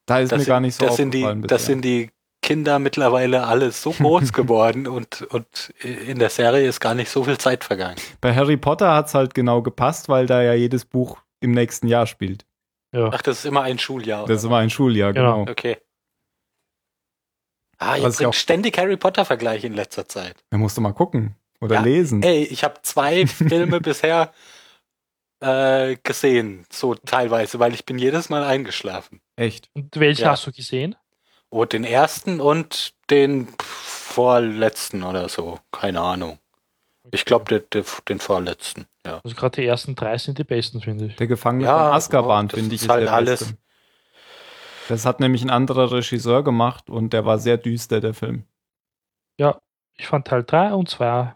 Da ist Das mir sind, gar nicht so das sind die, Das sind die Kinder mittlerweile alle so groß (laughs) geworden und, und in der Serie ist gar nicht so viel Zeit vergangen. Bei Harry Potter hat es halt genau gepasst, weil da ja jedes Buch im nächsten Jahr spielt. Ja. Ach, das ist immer ein Schuljahr. Das oder? war ein Schuljahr, Genau. genau. Okay. Ah, ihr ich bringt ständig Harry Potter-Vergleiche in letzter Zeit. Da musst du mal gucken oder Ja, lesen. Ey, ich habe zwei (laughs) Filme bisher äh, gesehen, so teilweise, weil ich bin jedes Mal eingeschlafen. Echt. Und welche Ja. hast du gesehen? Oh, den ersten und den vorletzten oder so. Keine Ahnung. Ich glaube, den, den vorletzten. Ja. Also gerade die ersten drei sind die besten, finde ich. Der Gefangene Ja, von Azkaban, das finde ich, ist halt der alles- beste. Das hat nämlich ein anderer Regisseur gemacht und der war sehr düster, der Film. Ich fand Teil 3 und 2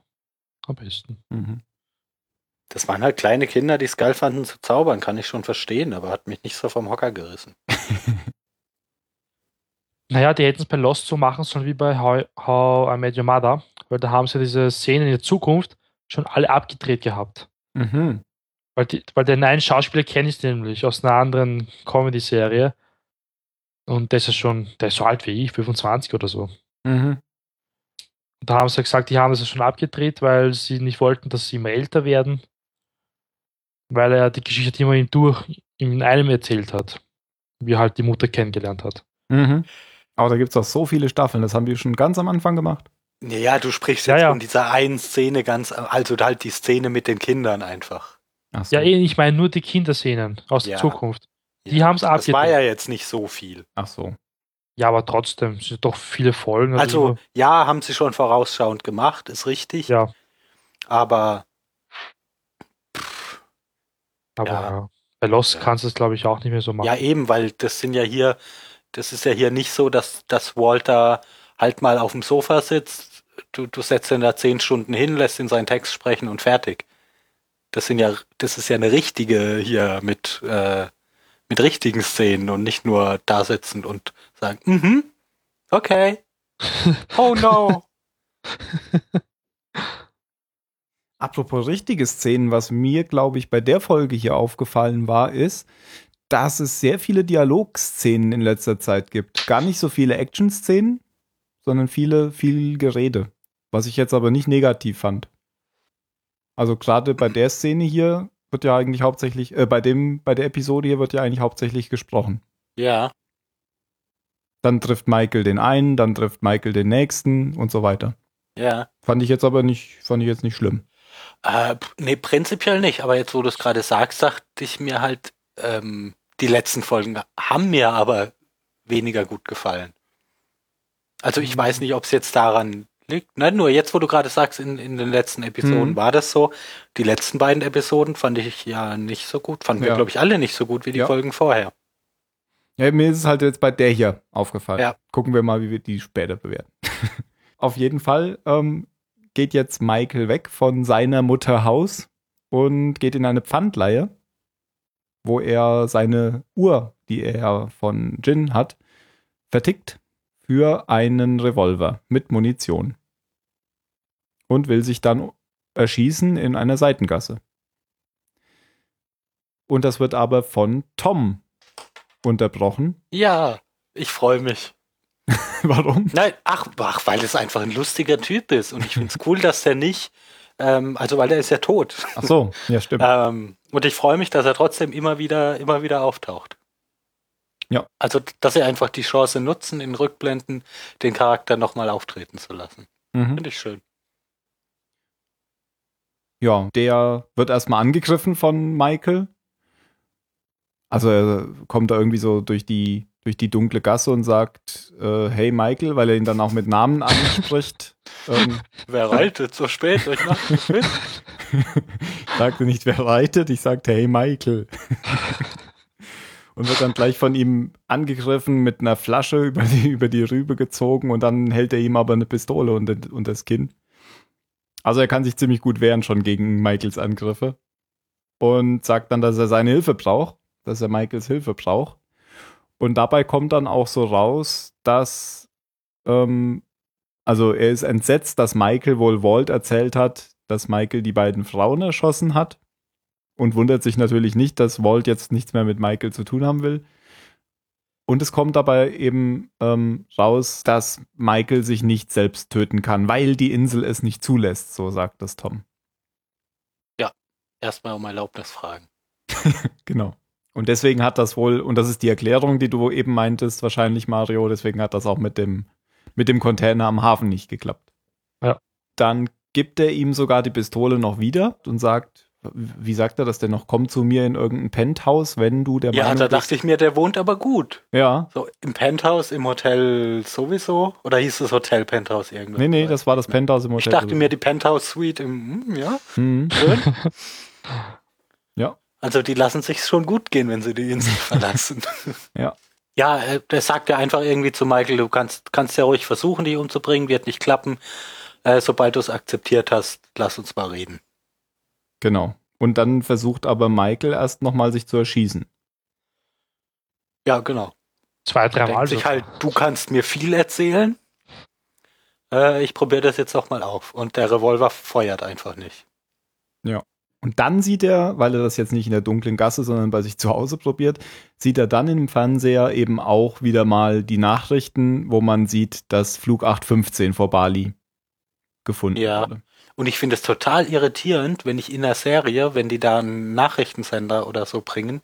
am besten. Mhm. Das waren halt kleine Kinder, die es geil fanden zu zaubern, kann ich schon verstehen, aber hat mich nicht so vom Hocker gerissen. (laughs) Naja, die hätten es bei Lost so machen sollen wie bei How, How I Met Your Mother, weil da haben sie diese Szenen in der Zukunft schon alle abgedreht gehabt. Mhm. Weil, die, weil den einen Schauspieler kenne ich nämlich aus einer anderen Comedy-Serie. Und der ist ja schon, der ist so alt wie ich, 25 oder so. Mhm. Und da haben sie gesagt, die haben das ja schon abgedreht, weil sie nicht wollten, dass sie immer älter werden. Weil er die Geschichte immer durch in einem erzählt hat. Wie er halt die Mutter kennengelernt hat. Mhm. Aber da gibt es auch so viele Staffeln, das haben wir schon ganz am Anfang gemacht. Ja, du sprichst Ja, jetzt ja. von dieser einen Szene ganz, also halt die Szene mit den Kindern einfach. Ach so. Ja, eh, ich meine nur die Kinderszenen aus Ja. der Zukunft. Die haben's Das war abgedreht. ja jetzt nicht so viel. Ach so. Ja, aber trotzdem, es sind doch viele Folgen. Also, ja, haben sie schon vorausschauend gemacht, ist richtig. ja, Aber aber Ja. ja. bei Lost Ja. kannst du es, glaube ich, auch nicht mehr so machen. ja, eben, weil das sind ja hier, das ist ja hier nicht so, dass, dass Walter halt mal auf dem Sofa sitzt, du, du setzt ihn da zehn Stunden hin, lässt ihn seinen Text sprechen und fertig. Das sind ja, das ist ja eine richtige hier mit, äh, mit richtigen Szenen und nicht nur da sitzen und sagen, mhm, okay, (laughs) oh no. (laughs) Apropos richtige Szenen, was mir, glaube ich, bei der Folge hier aufgefallen war, ist, dass es sehr viele Dialogszenen in letzter Zeit gibt. Gar nicht so viele Action-Szenen, sondern viele, viel Gerede. Was ich jetzt aber nicht negativ fand. Also gerade bei der Szene hier wird ja eigentlich hauptsächlich, äh, bei dem, bei der Episode hier wird ja eigentlich hauptsächlich gesprochen. Ja, Dann trifft Michael den einen, dann trifft Michael den nächsten und so weiter. ja. Fand ich jetzt aber nicht, fand ich jetzt nicht schlimm. Äh, nee, prinzipiell nicht, aber jetzt, wo du es gerade sagst, dachte ich mir halt, ähm, die letzten Folgen haben mir aber weniger gut gefallen. Also ich weiß nicht, ob es jetzt daran liegt. Nein, nur jetzt, wo du gerade sagst, in, in den letzten Episoden Mhm. war das so. Die letzten beiden Episoden fand ich ja nicht so gut. Fanden wir, Ja. glaube ich, alle nicht so gut wie die Ja. Folgen vorher. Ja, mir ist es halt jetzt bei der hier aufgefallen. Ja. Gucken wir mal, wie wir die später bewerten. (laughs) Auf jeden Fall ähm, geht jetzt Michael weg von seiner Mutter Haus und geht in eine Pfandleihe, wo er seine Uhr, die er von Jin hat, vertickt für einen Revolver mit Munition. Und will sich dann erschießen in einer Seitengasse. Und das wird aber von Tom unterbrochen. Ja, ich freue mich. (laughs) Warum? Nein, ach, ach, weil es einfach ein lustiger Typ ist. Und ich finde es cool, dass der nicht, ähm, also weil der ist ja tot. Ach so, ja, stimmt. (laughs) Ähm, und ich freue mich, dass er trotzdem immer wieder, immer wieder auftaucht. Ja. Also, dass sie einfach die Chance nutzen, in Rückblenden den Charakter nochmal auftreten zu lassen. Mhm. Finde ich schön. Ja, der wird erstmal angegriffen von Michael. Also er kommt da irgendwie so durch die durch die dunkle Gasse und sagt, äh, hey Michael, weil er ihn dann auch mit Namen (laughs) anspricht. ähm, Wer reitet so spät ich (laughs) sagte nicht, wer reitet, ich sagte, hey Michael. (laughs) und wird dann gleich von ihm angegriffen, mit einer Flasche (laughs) über die, über die Rübe gezogen und dann hält er ihm aber eine Pistole unter, unter das Kinn. Also er kann sich ziemlich gut wehren schon gegen Michaels Angriffe und sagt dann, dass er seine Hilfe braucht, dass er Michaels Hilfe braucht. Und dabei kommt dann auch so raus, dass, ähm, also er ist entsetzt, dass Michael wohl Walt erzählt hat, dass Michael die beiden Frauen erschossen hat und wundert sich natürlich nicht, dass Walt jetzt nichts mehr mit Michael zu tun haben will. Und es kommt dabei eben ähm, raus, dass Michael sich nicht selbst töten kann, weil die Insel es nicht zulässt, so sagt das Tom. Erstmal um Erlaubnis fragen. (laughs) Genau. Und deswegen hat das wohl, und das ist die Erklärung, die du eben meintest, wahrscheinlich, Mario, deswegen hat das auch mit dem, mit dem Container am Hafen nicht geklappt. Ja. Dann gibt er ihm sogar die Pistole noch wieder und sagt, wie sagt er das denn noch? Komm zu mir in irgendein Penthouse, wenn du der Ja, Meinung da bist. dachte ich mir, der wohnt aber gut. Ja. So im Penthouse, im Hotel sowieso? Oder hieß es Hotel Penthouse irgendwas? Nee, nee, das war das Penthouse im Ich Hotel. dachte mir, die Penthouse Suite im, hm, ja, Hm. schön. (laughs) Ja. Also die lassen sich schon gut gehen, wenn sie die Insel (laughs) verlassen. Ja. Ja, äh, der sagt ja einfach irgendwie zu Michael, du kannst, kannst ja ruhig versuchen, die umzubringen, wird nicht klappen. Äh, sobald du es akzeptiert hast, lass uns mal reden. Genau. Und dann versucht aber Michael erst nochmal sich zu erschießen. Ja, genau. Zwei, drei Mal. Denkt sich halt, du kannst mir viel erzählen. Äh, ich probiere das jetzt auch mal auf. Und der Revolver feuert einfach nicht. Und dann sieht er, weil er das jetzt nicht in der dunklen Gasse, sondern bei sich zu Hause probiert, sieht er dann im Fernseher eben auch wieder mal die Nachrichten, wo man sieht, dass Flug 815 vor Bali gefunden Ja. wurde. Und ich finde es total irritierend, wenn ich in der Serie, wenn die da einen Nachrichtensender oder so bringen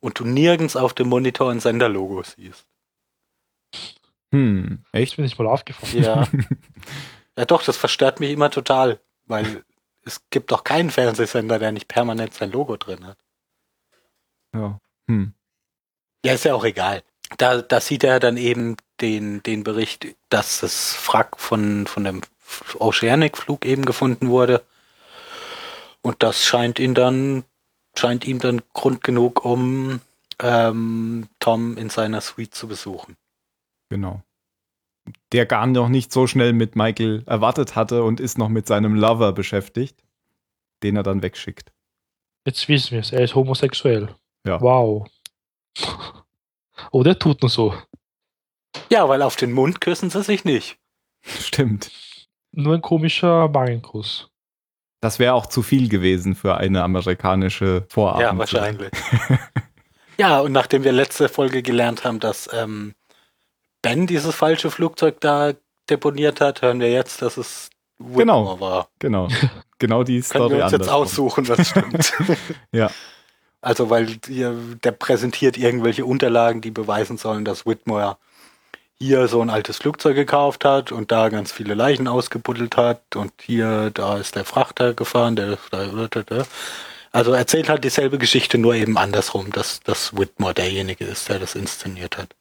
und du nirgends auf dem Monitor ein Senderlogo siehst. Hm, echt? mir nicht mal aufgefallen. Ja. (laughs) ja doch, das verstört mich immer total, weil es gibt doch keinen Fernsehsender, der nicht permanent sein Logo drin hat. Ja. Hm. Ja, ist ja auch egal. Da, da sieht er dann eben den, den Bericht, dass das Wrack von, von dem Oceanic-Flug eben gefunden wurde. Und das scheint ihn dann, scheint ihm dann Grund genug, um ähm, Tom in seiner Suite zu besuchen. Genau. Der gar noch nicht so schnell mit Michael erwartet hatte und ist noch mit seinem Lover beschäftigt, den er dann wegschickt. Jetzt wissen wir es, er ist homosexuell. Ja. Wow. Oh, der tut nur so. Ja, weil auf den Mund küssen sie sich nicht. Stimmt. Nur ein komischer Magenkuss. Das wäre auch zu viel gewesen für eine amerikanische Vorabend. Ja, wahrscheinlich. (laughs) ja, und nachdem wir letzte Folge gelernt haben, dass ähm, Ben dieses falsche Flugzeug da deponiert hat, hören wir jetzt, dass es Whitmore Genau. war. Genau. Genau die (laughs) Können Story wir uns jetzt aussuchen, was stimmt. (laughs) Ja. Also, weil der präsentiert irgendwelche Unterlagen, die beweisen sollen, dass Whitmore hier so ein altes Flugzeug gekauft hat und da ganz viele Leichen ausgebuddelt hat und hier, da ist der Frachter gefahren, der, der also erzählt halt dieselbe Geschichte, nur eben andersrum, dass, dass Whitmore derjenige ist, der das inszeniert hat.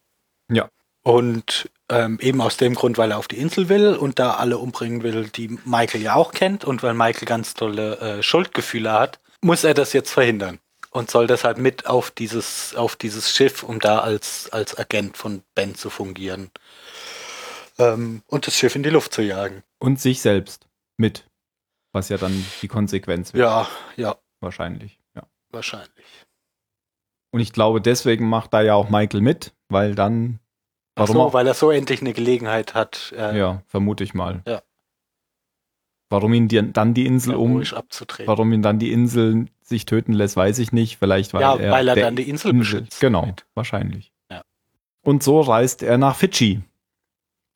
Ja. Und ähm, eben aus dem Grund, weil er auf die Insel will und da alle umbringen will, die Michael ja auch kennt und weil Michael ganz tolle äh, Schuldgefühle hat, muss er das jetzt verhindern und soll deshalb mit auf dieses, auf dieses Schiff, um da als, als Agent von Ben zu fungieren. Ähm, und das Schiff in die Luft zu jagen. Und sich selbst mit. Was ja dann die Konsequenz wäre. Ja, ja, Wahrscheinlich. Ja. wahrscheinlich. Und ich glaube, deswegen macht da ja auch Michael mit, weil dann. Ach Warum so, auch? weil er so endlich eine Gelegenheit hat, äh, Ja, vermute ich mal. Ja. Warum ihn die, dann die Insel um, abzutreten. warum ihn dann die Insel sich töten lässt, weiß ich nicht. Vielleicht weil ja, er, weil er der dann die Insel beschützt. Genau, damit. wahrscheinlich. Ja. Und so reist er nach Fidschi,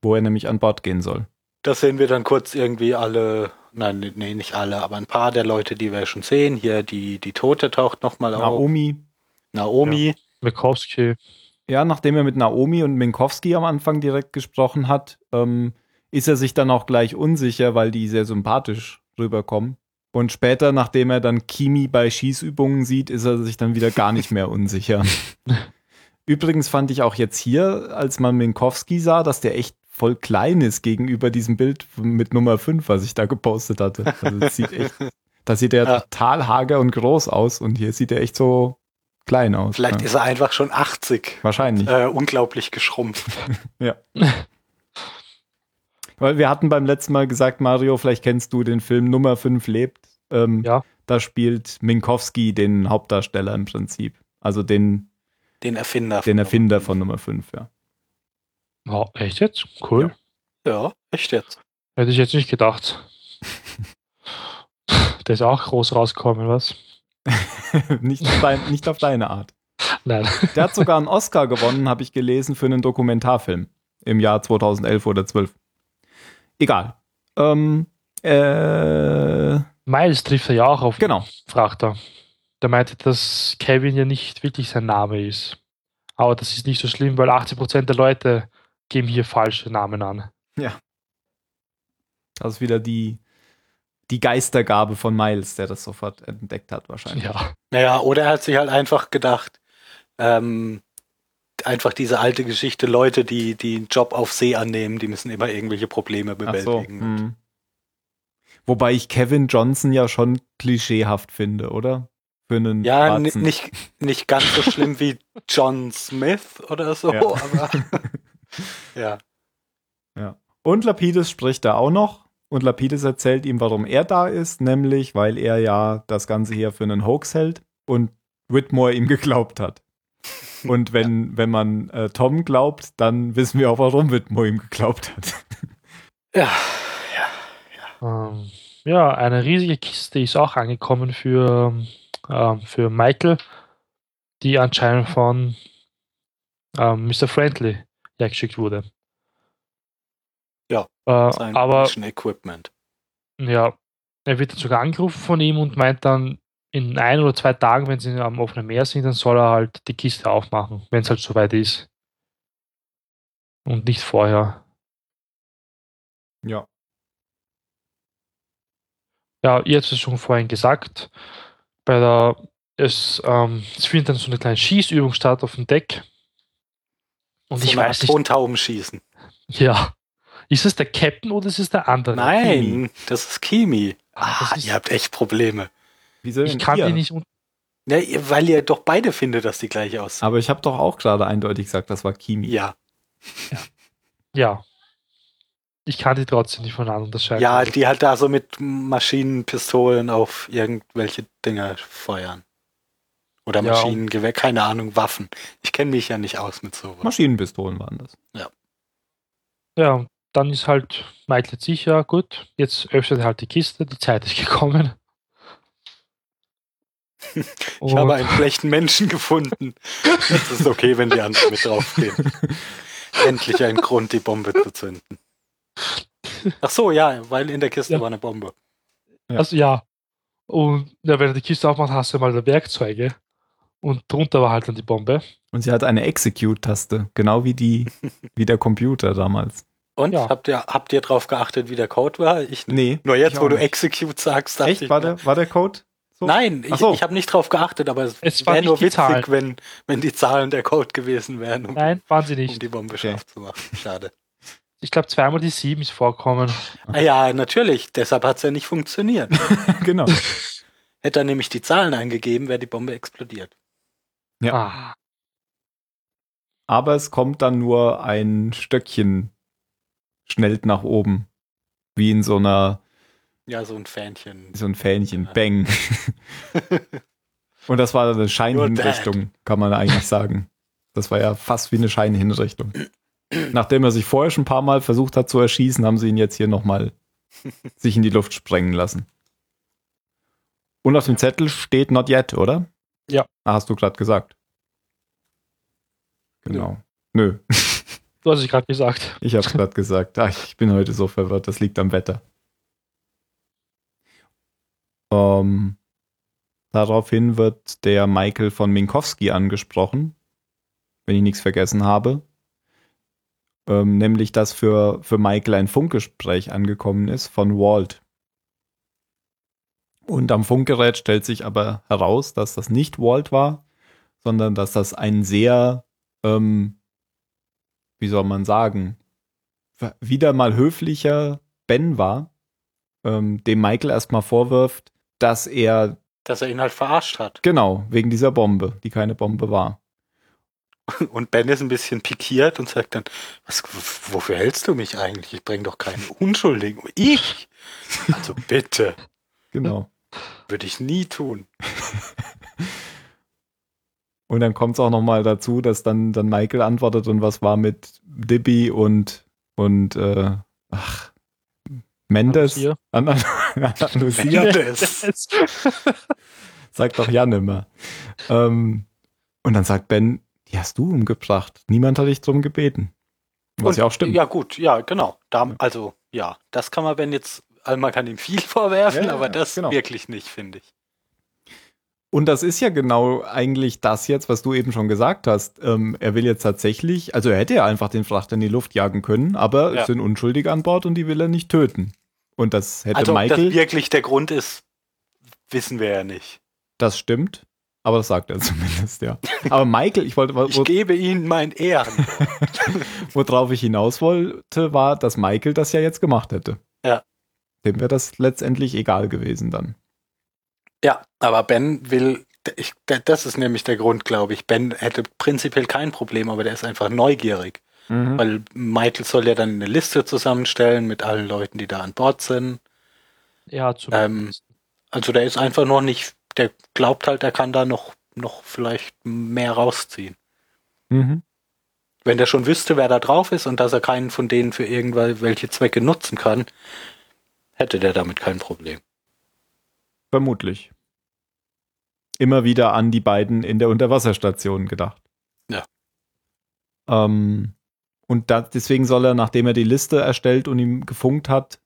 wo er nämlich an Bord gehen soll. Da sehen wir dann kurz irgendwie alle, nein, nee, nicht alle, aber ein paar der Leute, die wir schon sehen. Hier die, die Tote taucht nochmal auf. Naomi. Naomi. Mikowski. Ja, nachdem er mit Naomi und Minkowski am Anfang direkt gesprochen hat, ähm, ist er sich dann auch gleich unsicher, weil die sehr sympathisch rüberkommen. Und später, nachdem er dann Kimi bei Schießübungen sieht, ist er sich dann wieder gar nicht mehr unsicher. (laughs) Übrigens fand ich auch jetzt hier, als man Minkowski sah, dass der echt voll klein ist gegenüber diesem Bild mit Nummer 5, was ich da gepostet hatte. Also das sieht echt, da sieht er Ja. total hager und groß aus und hier sieht er echt so klein aus. Vielleicht ja. ist er einfach schon 80. Wahrscheinlich. Äh, unglaublich geschrumpft. (laughs) (laughs) Weil wir hatten beim letzten Mal gesagt, Mario, vielleicht kennst du den Film Nummer 5 lebt. Ähm, Ja. Da spielt Minkowski den Hauptdarsteller im Prinzip. Also den, Den Erfinder. den von- Erfinder von Nummer 5, ja. Wow, echt jetzt? Cool. Ja, echt jetzt. Hätte ich jetzt nicht gedacht. (laughs) Der ist auch groß rausgekommen, was? (laughs) nicht, auf dein, nicht auf deine Art. Nein. Der hat sogar einen (laughs) Oscar gewonnen, habe ich gelesen, für einen Dokumentarfilm im Jahr 2011 oder 12. Egal. Ähm, äh, Miles trifft er ja auch auf genau. Frachter. Der meinte, dass Kevin ja nicht wirklich sein Name ist. Aber das ist nicht so schlimm, weil 80% der Leute geben hier falsche Namen an. Das ist wieder die, die Geistergabe von Miles, der das sofort entdeckt hat, wahrscheinlich. Ja. Naja, oder er hat sich halt einfach gedacht, ähm, einfach diese alte Geschichte, Leute, die, die einen Job auf See annehmen, die müssen immer irgendwelche Probleme Ach so. bewältigen. hm. Wobei ich Kevin Johnson ja schon klischeehaft finde, oder? Für einen Ja, nicht, nicht ganz so schlimm wie (laughs) John Smith oder so, Ja. aber (laughs) ja. Und Lapidus spricht da auch noch. Und Lapidus erzählt ihm, warum er da ist, nämlich weil er ja das Ganze hier für einen Hoax hält und Whitmore ihm geglaubt hat. Und wenn, wenn man äh, Tom glaubt, dann wissen wir auch, warum Whitmore ihm geglaubt hat. (laughs) Ja, Ähm, ja, eine riesige Kiste ist auch angekommen für, ähm, für Michael, die anscheinend von ähm, Mr. Friendly hergeschickt wurde. Ja, Äh, sein aber Equipment. ja, er wird dann sogar angerufen von ihm und meint dann, in ein oder zwei Tagen, wenn sie am offenen Meer sind, dann soll er halt die Kiste aufmachen, wenn es halt soweit ist. Und nicht vorher. Ja. Ja, ihr habt es schon vorhin gesagt. Bei der, es, ähm, es findet dann so eine kleine Schießübung statt auf dem Deck. Und So ich weiß nicht, Tontauben schießen. ja. Ist es der Captain oder ist es der andere? Nein, das ist Kimi. Ah, das Ah, ist- ihr habt echt Probleme. Wieso Ich kann ihr? die nicht. un- Ja, weil ihr doch beide findet, dass die gleich aussehen. Aber ich habe doch auch gerade eindeutig gesagt, das war Kimi. Ja, Ja. Ich kann die trotzdem nicht voneinander unterscheiden. ja, die halt da so mit Maschinenpistolen auf irgendwelche Dinger feuern. Oder Ja. Maschinengewehr, keine Ahnung, Waffen. Ich kenne mich ja nicht aus mit sowas. Maschinenpistolen waren das. Ja, und dann ist halt Michael sicher, gut, jetzt öffnet er halt die Kiste, die Zeit ist gekommen. (laughs) Ich habe einen schlechten Menschen gefunden. Es ist okay, wenn die anderen mit draufgehen. (laughs) Endlich ein Grund, die Bombe zu zünden. Ach so, ja, weil in der Kiste Ja. war eine Bombe. Also ja. Und ja, wenn er die Kiste aufmacht, hast du mal die Werkzeuge. Und drunter war halt dann die Bombe. Und sie hat eine Execute-Taste, genau wie die, (laughs) wie der Computer damals. Und Ja. habt ihr habt ihr drauf geachtet, wie der Code war? Ich. Nee. Nur jetzt, ich wo du nicht. Execute sagst, dachte Echt? ich War der, war der Code? So? Nein, ich, so. ich habe nicht drauf geachtet, aber es, Es wäre nur witzig, wenn, wenn die Zahlen der Code gewesen wären, um, Nein, waren sie um nicht. die Bombe Okay. scharf zu machen. Schade. Ich glaube, zweimal die 7 ist vorkommen. Ah ja, natürlich. Deshalb hat es ja nicht funktioniert. (laughs) genau. Hätte er nämlich die Zahlen eingegeben, wäre die Bombe explodiert. Ja. Ah, Aber es kommt dann nur ein Stöckchen schnellt nach oben. Wie in so einer, Ja, so ein Fähnchen. so ein Fähnchen. Ja. Bang. (laughs) Und das war eine Scheinhinrichtung, kann man eigentlich sagen. Das war ja fast wie eine Scheinhinrichtung. Nachdem er sich vorher schon ein paar Mal versucht hat zu erschießen, haben sie ihn jetzt hier nochmal (laughs) sich in die Luft sprengen lassen. Und auf dem Zettel steht not yet, oder? Ja. Ah, Hast du gerade gesagt. Genau. Nö, du hast es gerade gesagt. ich habe gerade gesagt. Ach, ich bin heute so verwirrt, das liegt am Wetter. Ähm, daraufhin wird der Michael von Minkowski angesprochen, wenn ich nichts vergessen habe. Ähm, nämlich, dass für, für Michael ein Funkgespräch angekommen ist von Walt. Und am Funkgerät stellt sich aber heraus, dass das nicht Walt war, sondern dass das ein sehr ähm, wie soll man sagen, wieder mal höflicher Ben war, ähm, dem Michael erstmal vorwirft, dass er. Dass er ihn halt verarscht hat. Genau, wegen dieser Bombe, die keine Bombe war. (laughs) Und Ben ist ein bisschen pikiert und sagt dann, was, wofür hältst du mich eigentlich? Ich bringe doch keine Unschuldigen. Ich? Also bitte. Genau. Würde ich nie tun. (laughs) und dann kommt es auch nochmal dazu, dass dann, dann Michael antwortet und was war mit Dibby und, und äh, ach, Mendes? Lucia. Lucia. (laughs) Mendes. (laughs) Sagt doch Jan immer. Ähm, und dann sagt Ben, die hast du umgebracht. Niemand hat dich drum gebeten. Was und, ja auch stimmt. Ja, gut, ja, genau. Da, also, ja, das kann man, wenn jetzt, also man kann ihm viel (laughs) vorwerfen, ja, aber das genau. wirklich nicht, finde ich. Und das ist ja genau eigentlich das jetzt, was du eben schon gesagt hast. Ähm, er will jetzt tatsächlich, also er hätte ja einfach den Frachter in die Luft jagen können, aber ja. es sind Unschuldige an Bord und die will er nicht töten. Und das hätte also, Michael. Ob das wirklich der Grund ist, wissen wir ja nicht. Das stimmt. Aber das sagt er (laughs) zumindest, ja. Aber Michael, ich wollte. Wo, ich gebe Ihnen mein Ehren. (laughs) Worauf ich hinaus wollte, war, dass Michael das ja jetzt gemacht hätte. Ja. Dem wäre das letztendlich egal gewesen dann. Ja, aber Ben will, ich, das ist nämlich der Grund, glaube ich. Ben hätte prinzipiell kein Problem, aber der ist einfach neugierig. Mhm. Weil Michael soll ja dann eine Liste zusammenstellen mit allen Leuten, die da an Bord sind. Ja, zumindest. Ähm, also der ist einfach noch nicht der glaubt halt, er kann da noch, noch vielleicht mehr rausziehen. Mhm. Wenn der schon wüsste, wer da drauf ist und dass er keinen von denen für irgendwelche Zwecke nutzen kann, hätte der damit kein Problem. Vermutlich. Immer wieder an die beiden in der Unterwasserstation gedacht. Ja. Ähm, und da, deswegen soll er, nachdem er die Liste erstellt und ihm gefunkt hat,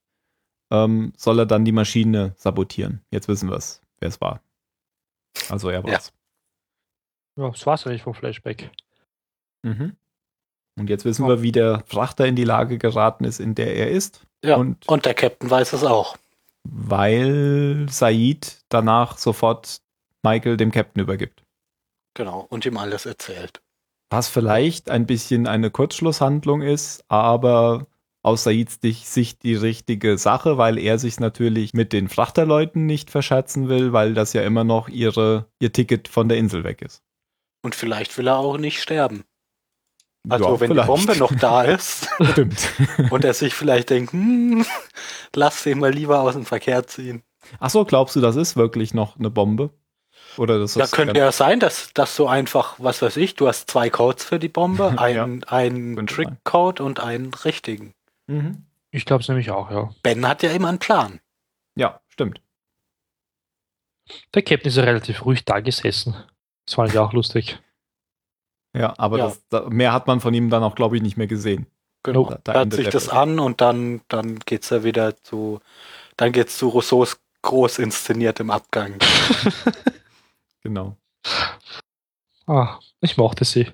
ähm, soll er dann die Maschine sabotieren. Jetzt wissen wir es, wer es war. Also er war's. Ja, ja das war's eigentlich vom Flashback. Mhm. Und jetzt wissen oh. wir, wie der Frachter in die Lage geraten ist, in der er ist. Ja, und, und der Captain weiß es auch. Weil Said danach sofort Michael dem Captain übergibt. Genau, und ihm alles erzählt. Was vielleicht ein bisschen eine Kurzschlusshandlung ist, aber aus Saids Sicht die richtige Sache, weil er sich natürlich mit den Frachterleuten nicht verscherzen will, weil das ja immer noch ihre, ihr Ticket von der Insel weg ist. Und vielleicht will er auch nicht sterben. Also ja, wenn vielleicht. die Bombe noch da (laughs) ist Stimmt. (laughs) und er sich vielleicht denkt, hm, lass den mal lieber aus dem Verkehr ziehen. Ach so, glaubst du, das ist wirklich noch eine Bombe? Oder das ja, könnte ja sein, dass das so einfach, was weiß ich, du hast zwei Codes für die Bombe, einen, (laughs) ja, einen Trick-Code und einen richtigen. Mhm. Ich glaube es nämlich auch, ja. Ben hat ja immer einen Plan. Ja, stimmt. Der Captain ist ja relativ ruhig da gesessen. Das fand ich auch lustig. Ja, aber ja. Das, mehr hat man von ihm dann auch, glaube ich, nicht mehr gesehen. Genau. Da, da hört sich das an und dann, dann geht es ja wieder zu, dann geht es zu Rousseaus groß inszeniertem Abgang. (laughs) genau. Ah, ich mochte sie.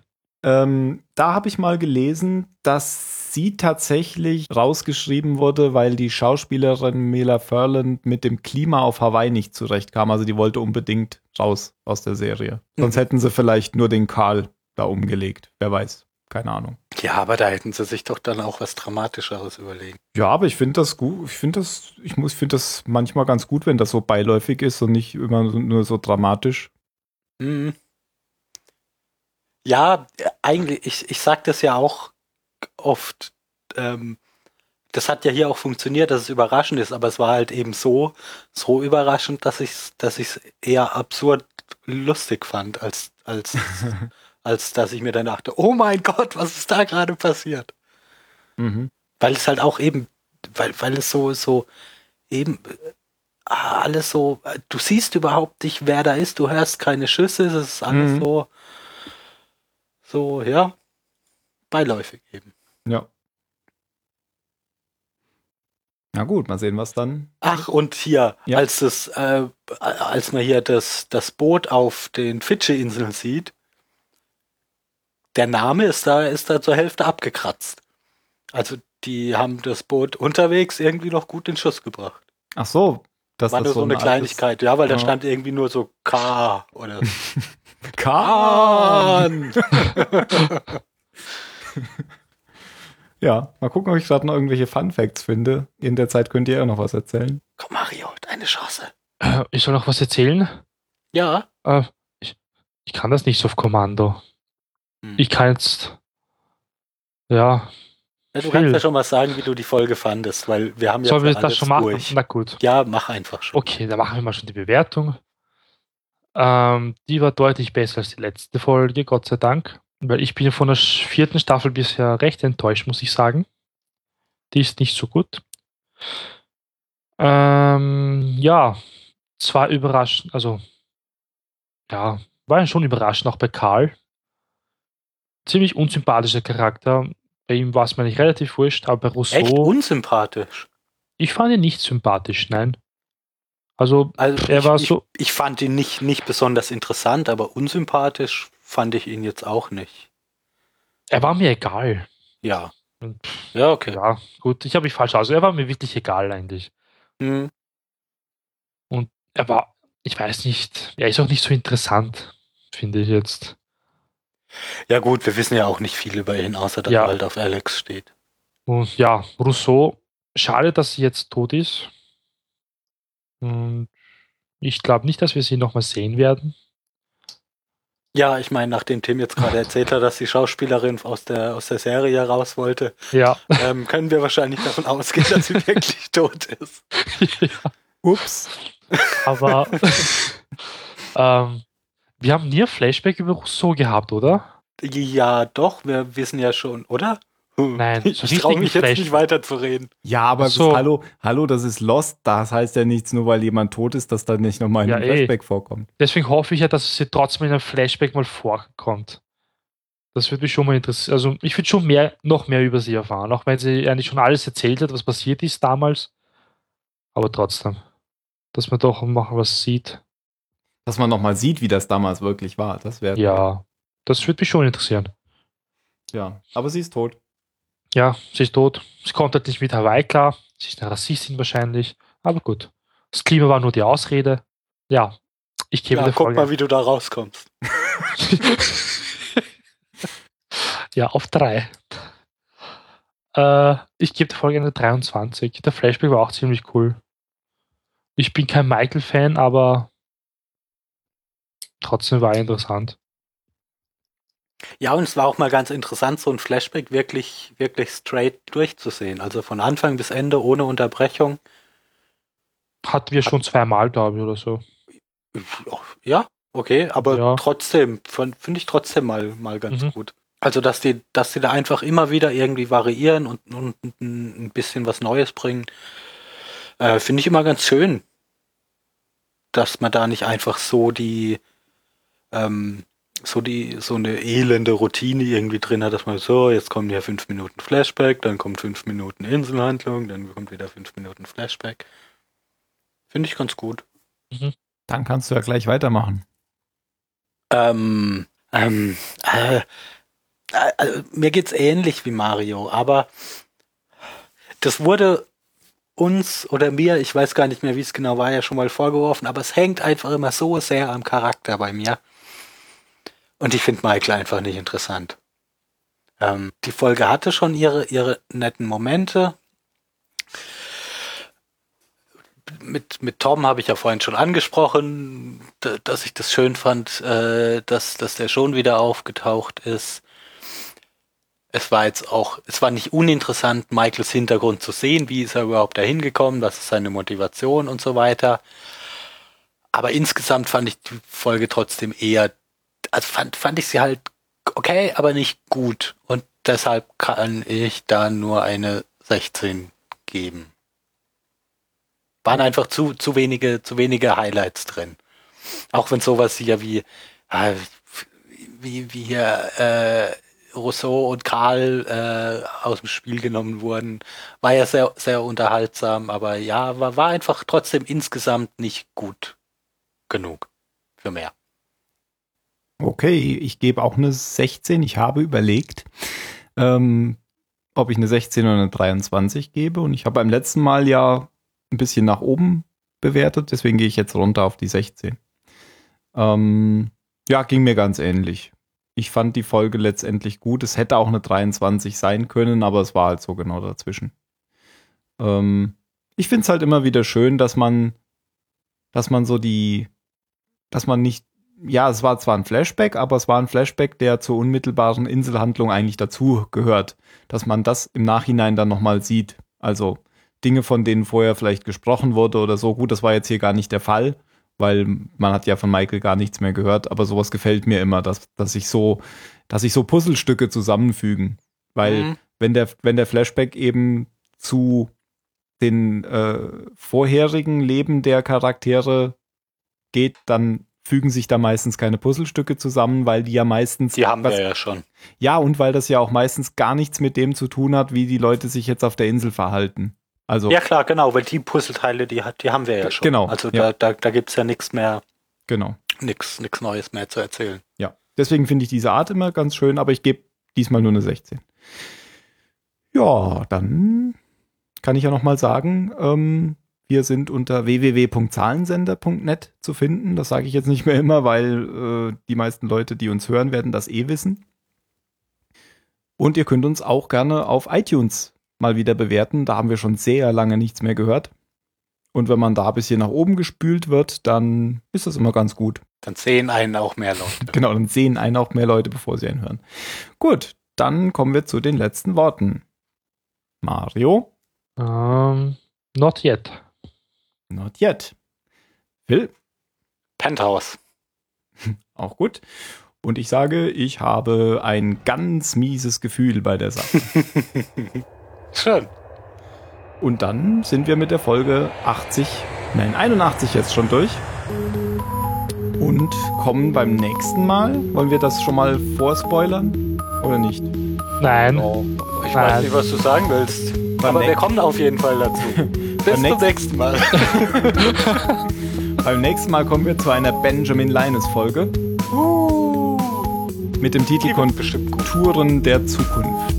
Ähm, da habe ich mal gelesen, dass sie tatsächlich rausgeschrieben wurde, weil die Schauspielerin Mila Furland mit dem Klima auf Hawaii nicht zurechtkam. Also die wollte unbedingt raus aus der Serie. Sonst mhm. hätten sie vielleicht nur den Karl da umgelegt. Wer weiß. Keine Ahnung. Ja, aber da hätten sie sich doch dann auch was Dramatischeres überlegen. Ja, aber ich finde das gut. Ich finde das, ich muss, finde das manchmal ganz gut, wenn das so beiläufig ist und nicht immer nur so dramatisch. Mhm. Ja, eigentlich, ich, ich sag das ja auch oft. Ähm, das hat ja hier auch funktioniert, dass es überraschend ist, aber es war halt eben so, so überraschend, dass ich es dass ich's eher absurd lustig fand, als, als, (laughs) als dass ich mir dann dachte, oh mein Gott, was ist da gerade passiert? Mhm. Weil es halt auch eben, weil, weil es so, so eben ah, alles so, du siehst überhaupt nicht, wer da ist, du hörst keine Schüsse, es ist alles mhm. so, so, ja, beiläufig eben. Ja. Na gut, mal sehen, was dann. Ach, und hier, ja. als das, äh, als man hier das, das Boot auf den Fidschi-Inseln sieht, der Name ist da, ist da zur Hälfte abgekratzt. Also die haben das Boot unterwegs irgendwie noch gut in Schuss gebracht. Ach so, dass War das nur so eine Art Kleinigkeit, ja, weil da Ja. stand irgendwie nur so K oder. (laughs) Kahn! (laughs) Ja, mal gucken, ob ich gerade noch irgendwelche Fun Facts finde. In der Zeit könnt ihr ja noch was erzählen. Komm, Mario, deine Chance. Äh, Ich soll noch was erzählen? Ja. Äh, ich, ich kann das nicht so auf Kommando. Hm. Ich kann jetzt. Ja, ja du Phil. kannst ja schon mal sagen, wie du die Folge fandest, weil wir haben sollen wir ja das schon machen? durch. Na gut. Ja, mach einfach schon. Okay, dann machen wir mal schon die Bewertung. Ähm, die war deutlich besser als die letzte Folge, Gott sei Dank. Weil ich bin ja von der vierten Staffel bisher recht enttäuscht, muss ich sagen. Die ist nicht so gut. Ähm, ja, zwar überraschend, also ja, war schon überraschend auch bei Karl. Ziemlich unsympathischer Charakter. Bei ihm war es mir nicht relativ wurscht, aber bei Echt Rousseau, unsympathisch. ich fand ihn nicht sympathisch, nein. Also, Also er ich, war ich, so, ich fand ihn nicht, nicht besonders interessant, aber unsympathisch fand ich ihn jetzt auch nicht. er war mir egal. Ja. Und, Ja, okay. Ja, gut, ich habe mich falsch aus. Er war mir wirklich egal eigentlich. Hm. Er war, ich weiß nicht, er ist auch nicht so interessant, finde ich jetzt. Ja gut, wir wissen ja auch nicht viel über ihn, außer dass Ja. er halt auf Alex steht. Und ja, Rousseau, schade, dass sie jetzt tot ist. Und ich glaube nicht, dass wir sie nochmal sehen werden. Ja, ich meine, nachdem Tim jetzt gerade (laughs) erzählt hat, dass die Schauspielerin aus der, aus der Serie raus wollte, Ja. ähm, können wir wahrscheinlich davon ausgehen, dass sie (laughs) wirklich tot ist. Ups. Aber (laughs) ähm, wir haben nie ein Flashback über Rousseau gehabt, oder? Ja, doch, wir wissen ja schon, oder? Hm. Nein, (laughs) so ich traue mich jetzt nicht weiter zu reden. Ja, aber so. das, hallo, hallo, das ist Lost. Das heißt ja nichts, nur weil jemand tot ist, dass da nicht nochmal ein Ja, eh. Flashback vorkommt. Deswegen hoffe ich ja, dass sie trotzdem in einem Flashback mal vorkommt. Das würde mich schon mal interessieren. Also ich würde schon mehr, noch mehr über sie erfahren, auch wenn sie eigentlich schon alles erzählt hat, was passiert ist damals. Aber trotzdem, dass man doch mal was sieht. Dass man nochmal sieht, wie das damals wirklich war. Das wäre. Ja, das würde mich schon interessieren. ja. Aber sie ist tot. Ja, sie ist tot. Sie kommt halt nicht mit Hawaii klar. Sie ist eine Rassistin wahrscheinlich. Aber gut. Das Klima war nur die Ausrede. Ja, ich gebe Ja, der guck Folge. mal, wie du da rauskommst. (laughs) ja, auf drei. Äh, ich gebe der Folge eine 23. Der Flashback war auch ziemlich cool. Ich bin kein Michael-Fan, aber trotzdem war er interessant. Ja, und es war auch mal ganz interessant, so ein Flashback wirklich, wirklich straight durchzusehen. Also von Anfang bis Ende ohne Unterbrechung. Hatten wir schon zweimal, glaube ich, oder so. Ja, okay, aber Ja. trotzdem, finde ich trotzdem mal, mal ganz Mhm. gut. Also, dass die, dass die da einfach immer wieder irgendwie variieren und, und ein ein bisschen was Neues bringen, äh, finde ich immer ganz schön. Dass man da nicht einfach so die, ähm, so die, so eine elende Routine irgendwie drin hat, dass man so, jetzt kommen hier fünf Minuten Flashback, dann kommt fünf Minuten Inselhandlung, dann kommt wieder fünf Minuten Flashback. Finde ich ganz gut. Dann kannst du ja gleich weitermachen. Ähm, ähm, äh, äh, äh, mir geht's ähnlich wie Mario, aber das wurde uns oder mir, ich weiß gar nicht mehr, wie es genau war, ja schon mal vorgeworfen, aber es hängt einfach immer so sehr am Charakter bei mir. Und ich finde Michael einfach nicht interessant. Ähm, die Folge hatte schon ihre, ihre netten Momente. Mit, mit Tom habe ich ja vorhin schon angesprochen, dass ich das schön fand, äh, dass, dass der schon wieder aufgetaucht ist. Es war jetzt auch, es war nicht uninteressant, Michaels Hintergrund zu sehen, wie ist er überhaupt dahin gekommen, was ist seine Motivation und so weiter. Aber insgesamt fand ich die Folge trotzdem eher, also fand, fand ich sie halt okay, aber nicht gut. Und deshalb kann ich da nur eine 16 geben. Waren einfach zu, zu wenige, zu wenige Highlights drin. Auch wenn sowas hier wie, äh, wie, wie hier, äh, Rousseau und Karl äh, aus dem Spiel genommen wurden, war ja sehr, sehr unterhaltsam, aber ja, war, war einfach trotzdem insgesamt nicht gut genug für mehr. Okay, ich gebe auch eine 16. Ich habe überlegt, ähm, ob ich eine 16 oder eine 23 gebe. Und ich habe beim letzten Mal ja ein bisschen nach oben bewertet, deswegen gehe ich jetzt runter auf die 16. Ähm, ja, ging mir ganz ähnlich. Ich fand die Folge letztendlich gut. Es hätte auch eine 23 sein können, aber es war halt so genau dazwischen. Ähm, ich finde es halt immer wieder schön, dass man, dass man so die, dass man nicht, ja, es war zwar ein Flashback, aber es war ein Flashback, der zur unmittelbaren Inselhandlung eigentlich dazu gehört, dass man das im Nachhinein dann nochmal sieht. Also Dinge, von denen vorher vielleicht gesprochen wurde oder so. Gut, das war jetzt hier gar nicht der Fall, weil man hat ja von Michael gar nichts mehr gehört, aber sowas gefällt mir immer, dass, dass sich so, dass sich so Puzzlestücke zusammenfügen. Weil Mhm. wenn der, wenn der Flashback eben zu den äh, vorherigen Leben der Charaktere geht, dann fügen sich da meistens keine Puzzlestücke zusammen, weil die ja meistens Die haben was, wir ja schon. ja und weil das ja auch meistens gar nichts mit dem zu tun hat, wie die Leute sich jetzt auf der Insel verhalten. Also Ja klar, genau, weil die Puzzleteile, die, hat, die haben wir ja schon. Genau, Also ja. da, da, da gibt's ja nichts mehr, genau. nichts nix Neues mehr zu erzählen. Ja, deswegen finde ich diese Art immer ganz schön, aber ich gebe diesmal nur eine 16. Ja, dann kann ich ja noch mal sagen, ähm, wir sind unter www.zahlensender.net zu finden. Das sage ich jetzt nicht mehr immer, weil äh, die meisten Leute, die uns hören, werden das eh wissen. Und ihr könnt uns auch gerne auf iTunes mal wieder bewerten. Da haben wir schon sehr lange nichts mehr gehört. Und wenn man da ein bisschen nach oben gespült wird, dann ist das immer ganz gut. Dann sehen einen auch mehr Leute. (laughs) Genau, dann sehen einen auch mehr Leute, bevor sie einen hören. Gut, dann kommen wir zu den letzten Worten. Mario, Ähm, not yet. Not yet. Phil, Penthouse. (laughs) auch gut. Und ich sage, ich habe ein ganz mieses Gefühl bei der Sache. (laughs) Schön. Und dann sind wir mit der Folge 80, nein, 81 jetzt schon durch. Und kommen beim nächsten Mal. Wollen wir das schon mal vorspoilern? Oder nicht? Nein. Oh, ich Nein. weiß nicht, was du sagen willst. Beim Aber wir kommen auf jeden Fall dazu. (laughs) Bis zum nächsten- Mal. (laughs) Beim nächsten Mal kommen wir zu einer Benjamin Linus Folge. Mit dem Titel. Konturen der Zukunft.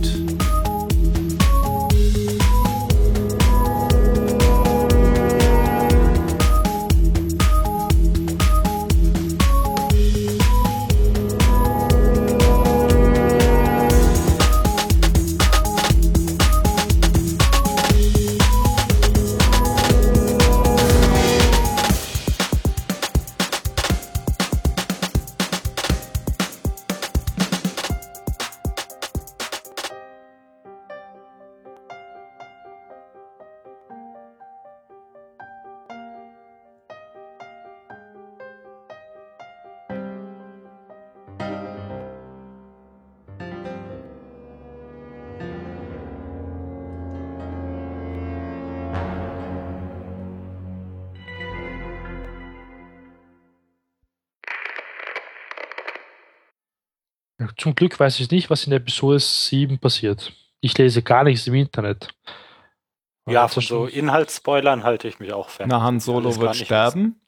Zum Glück weiß ich nicht, was in Episode 7 passiert. Ich lese gar nichts im Internet. Ja, Also von so Inhaltsspoilern halte ich mich auch fern. Na, Han Solo wird sterben.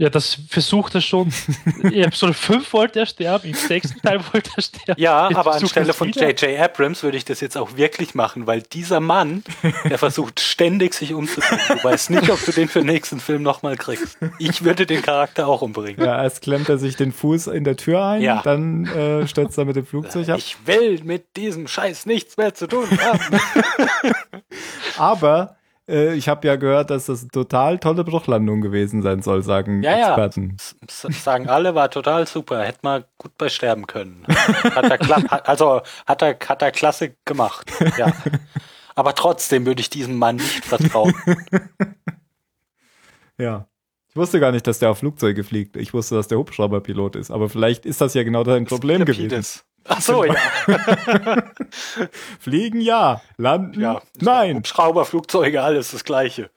Ja, das versucht er schon. (laughs) In Episode 5 wollte er sterben, im sechsten Teil (laughs) wollte er sterben. Ja, Jetzt aber anstelle von. J.J. Abrams würde ich das jetzt auch wirklich machen, weil dieser Mann, der versucht ständig sich umzubringen. Du weißt nicht, ob du den für den nächsten Film nochmal kriegst. Ich würde den Charakter auch umbringen. Ja, erst klemmt er sich den Fuß in der Tür ein, Ja. dann äh, stürzt er mit dem Flugzeug ab. Ich will mit diesem Scheiß nichts mehr zu tun haben. (laughs) Aber äh, ich habe ja gehört, dass das eine total tolle Bruchlandung gewesen sein soll, sagen Ja, ja. Experten. S- sagen alle, war total super. Hätte man gut bei sterben können. Hat er, kla- (laughs) also hat er, hat er klasse gemacht. Ja. Aber trotzdem würde ich diesem Mann nicht vertrauen. (laughs) Ja. Ich wusste gar nicht, dass der auf Flugzeuge fliegt. Ich wusste, dass der Hubschrauberpilot ist. Aber vielleicht ist das ja genau dein Problem gewesen. Ach so, ja. (laughs) Fliegen ja, landen ja. nein. Hubschrauber, Flugzeuge, alles das Gleiche.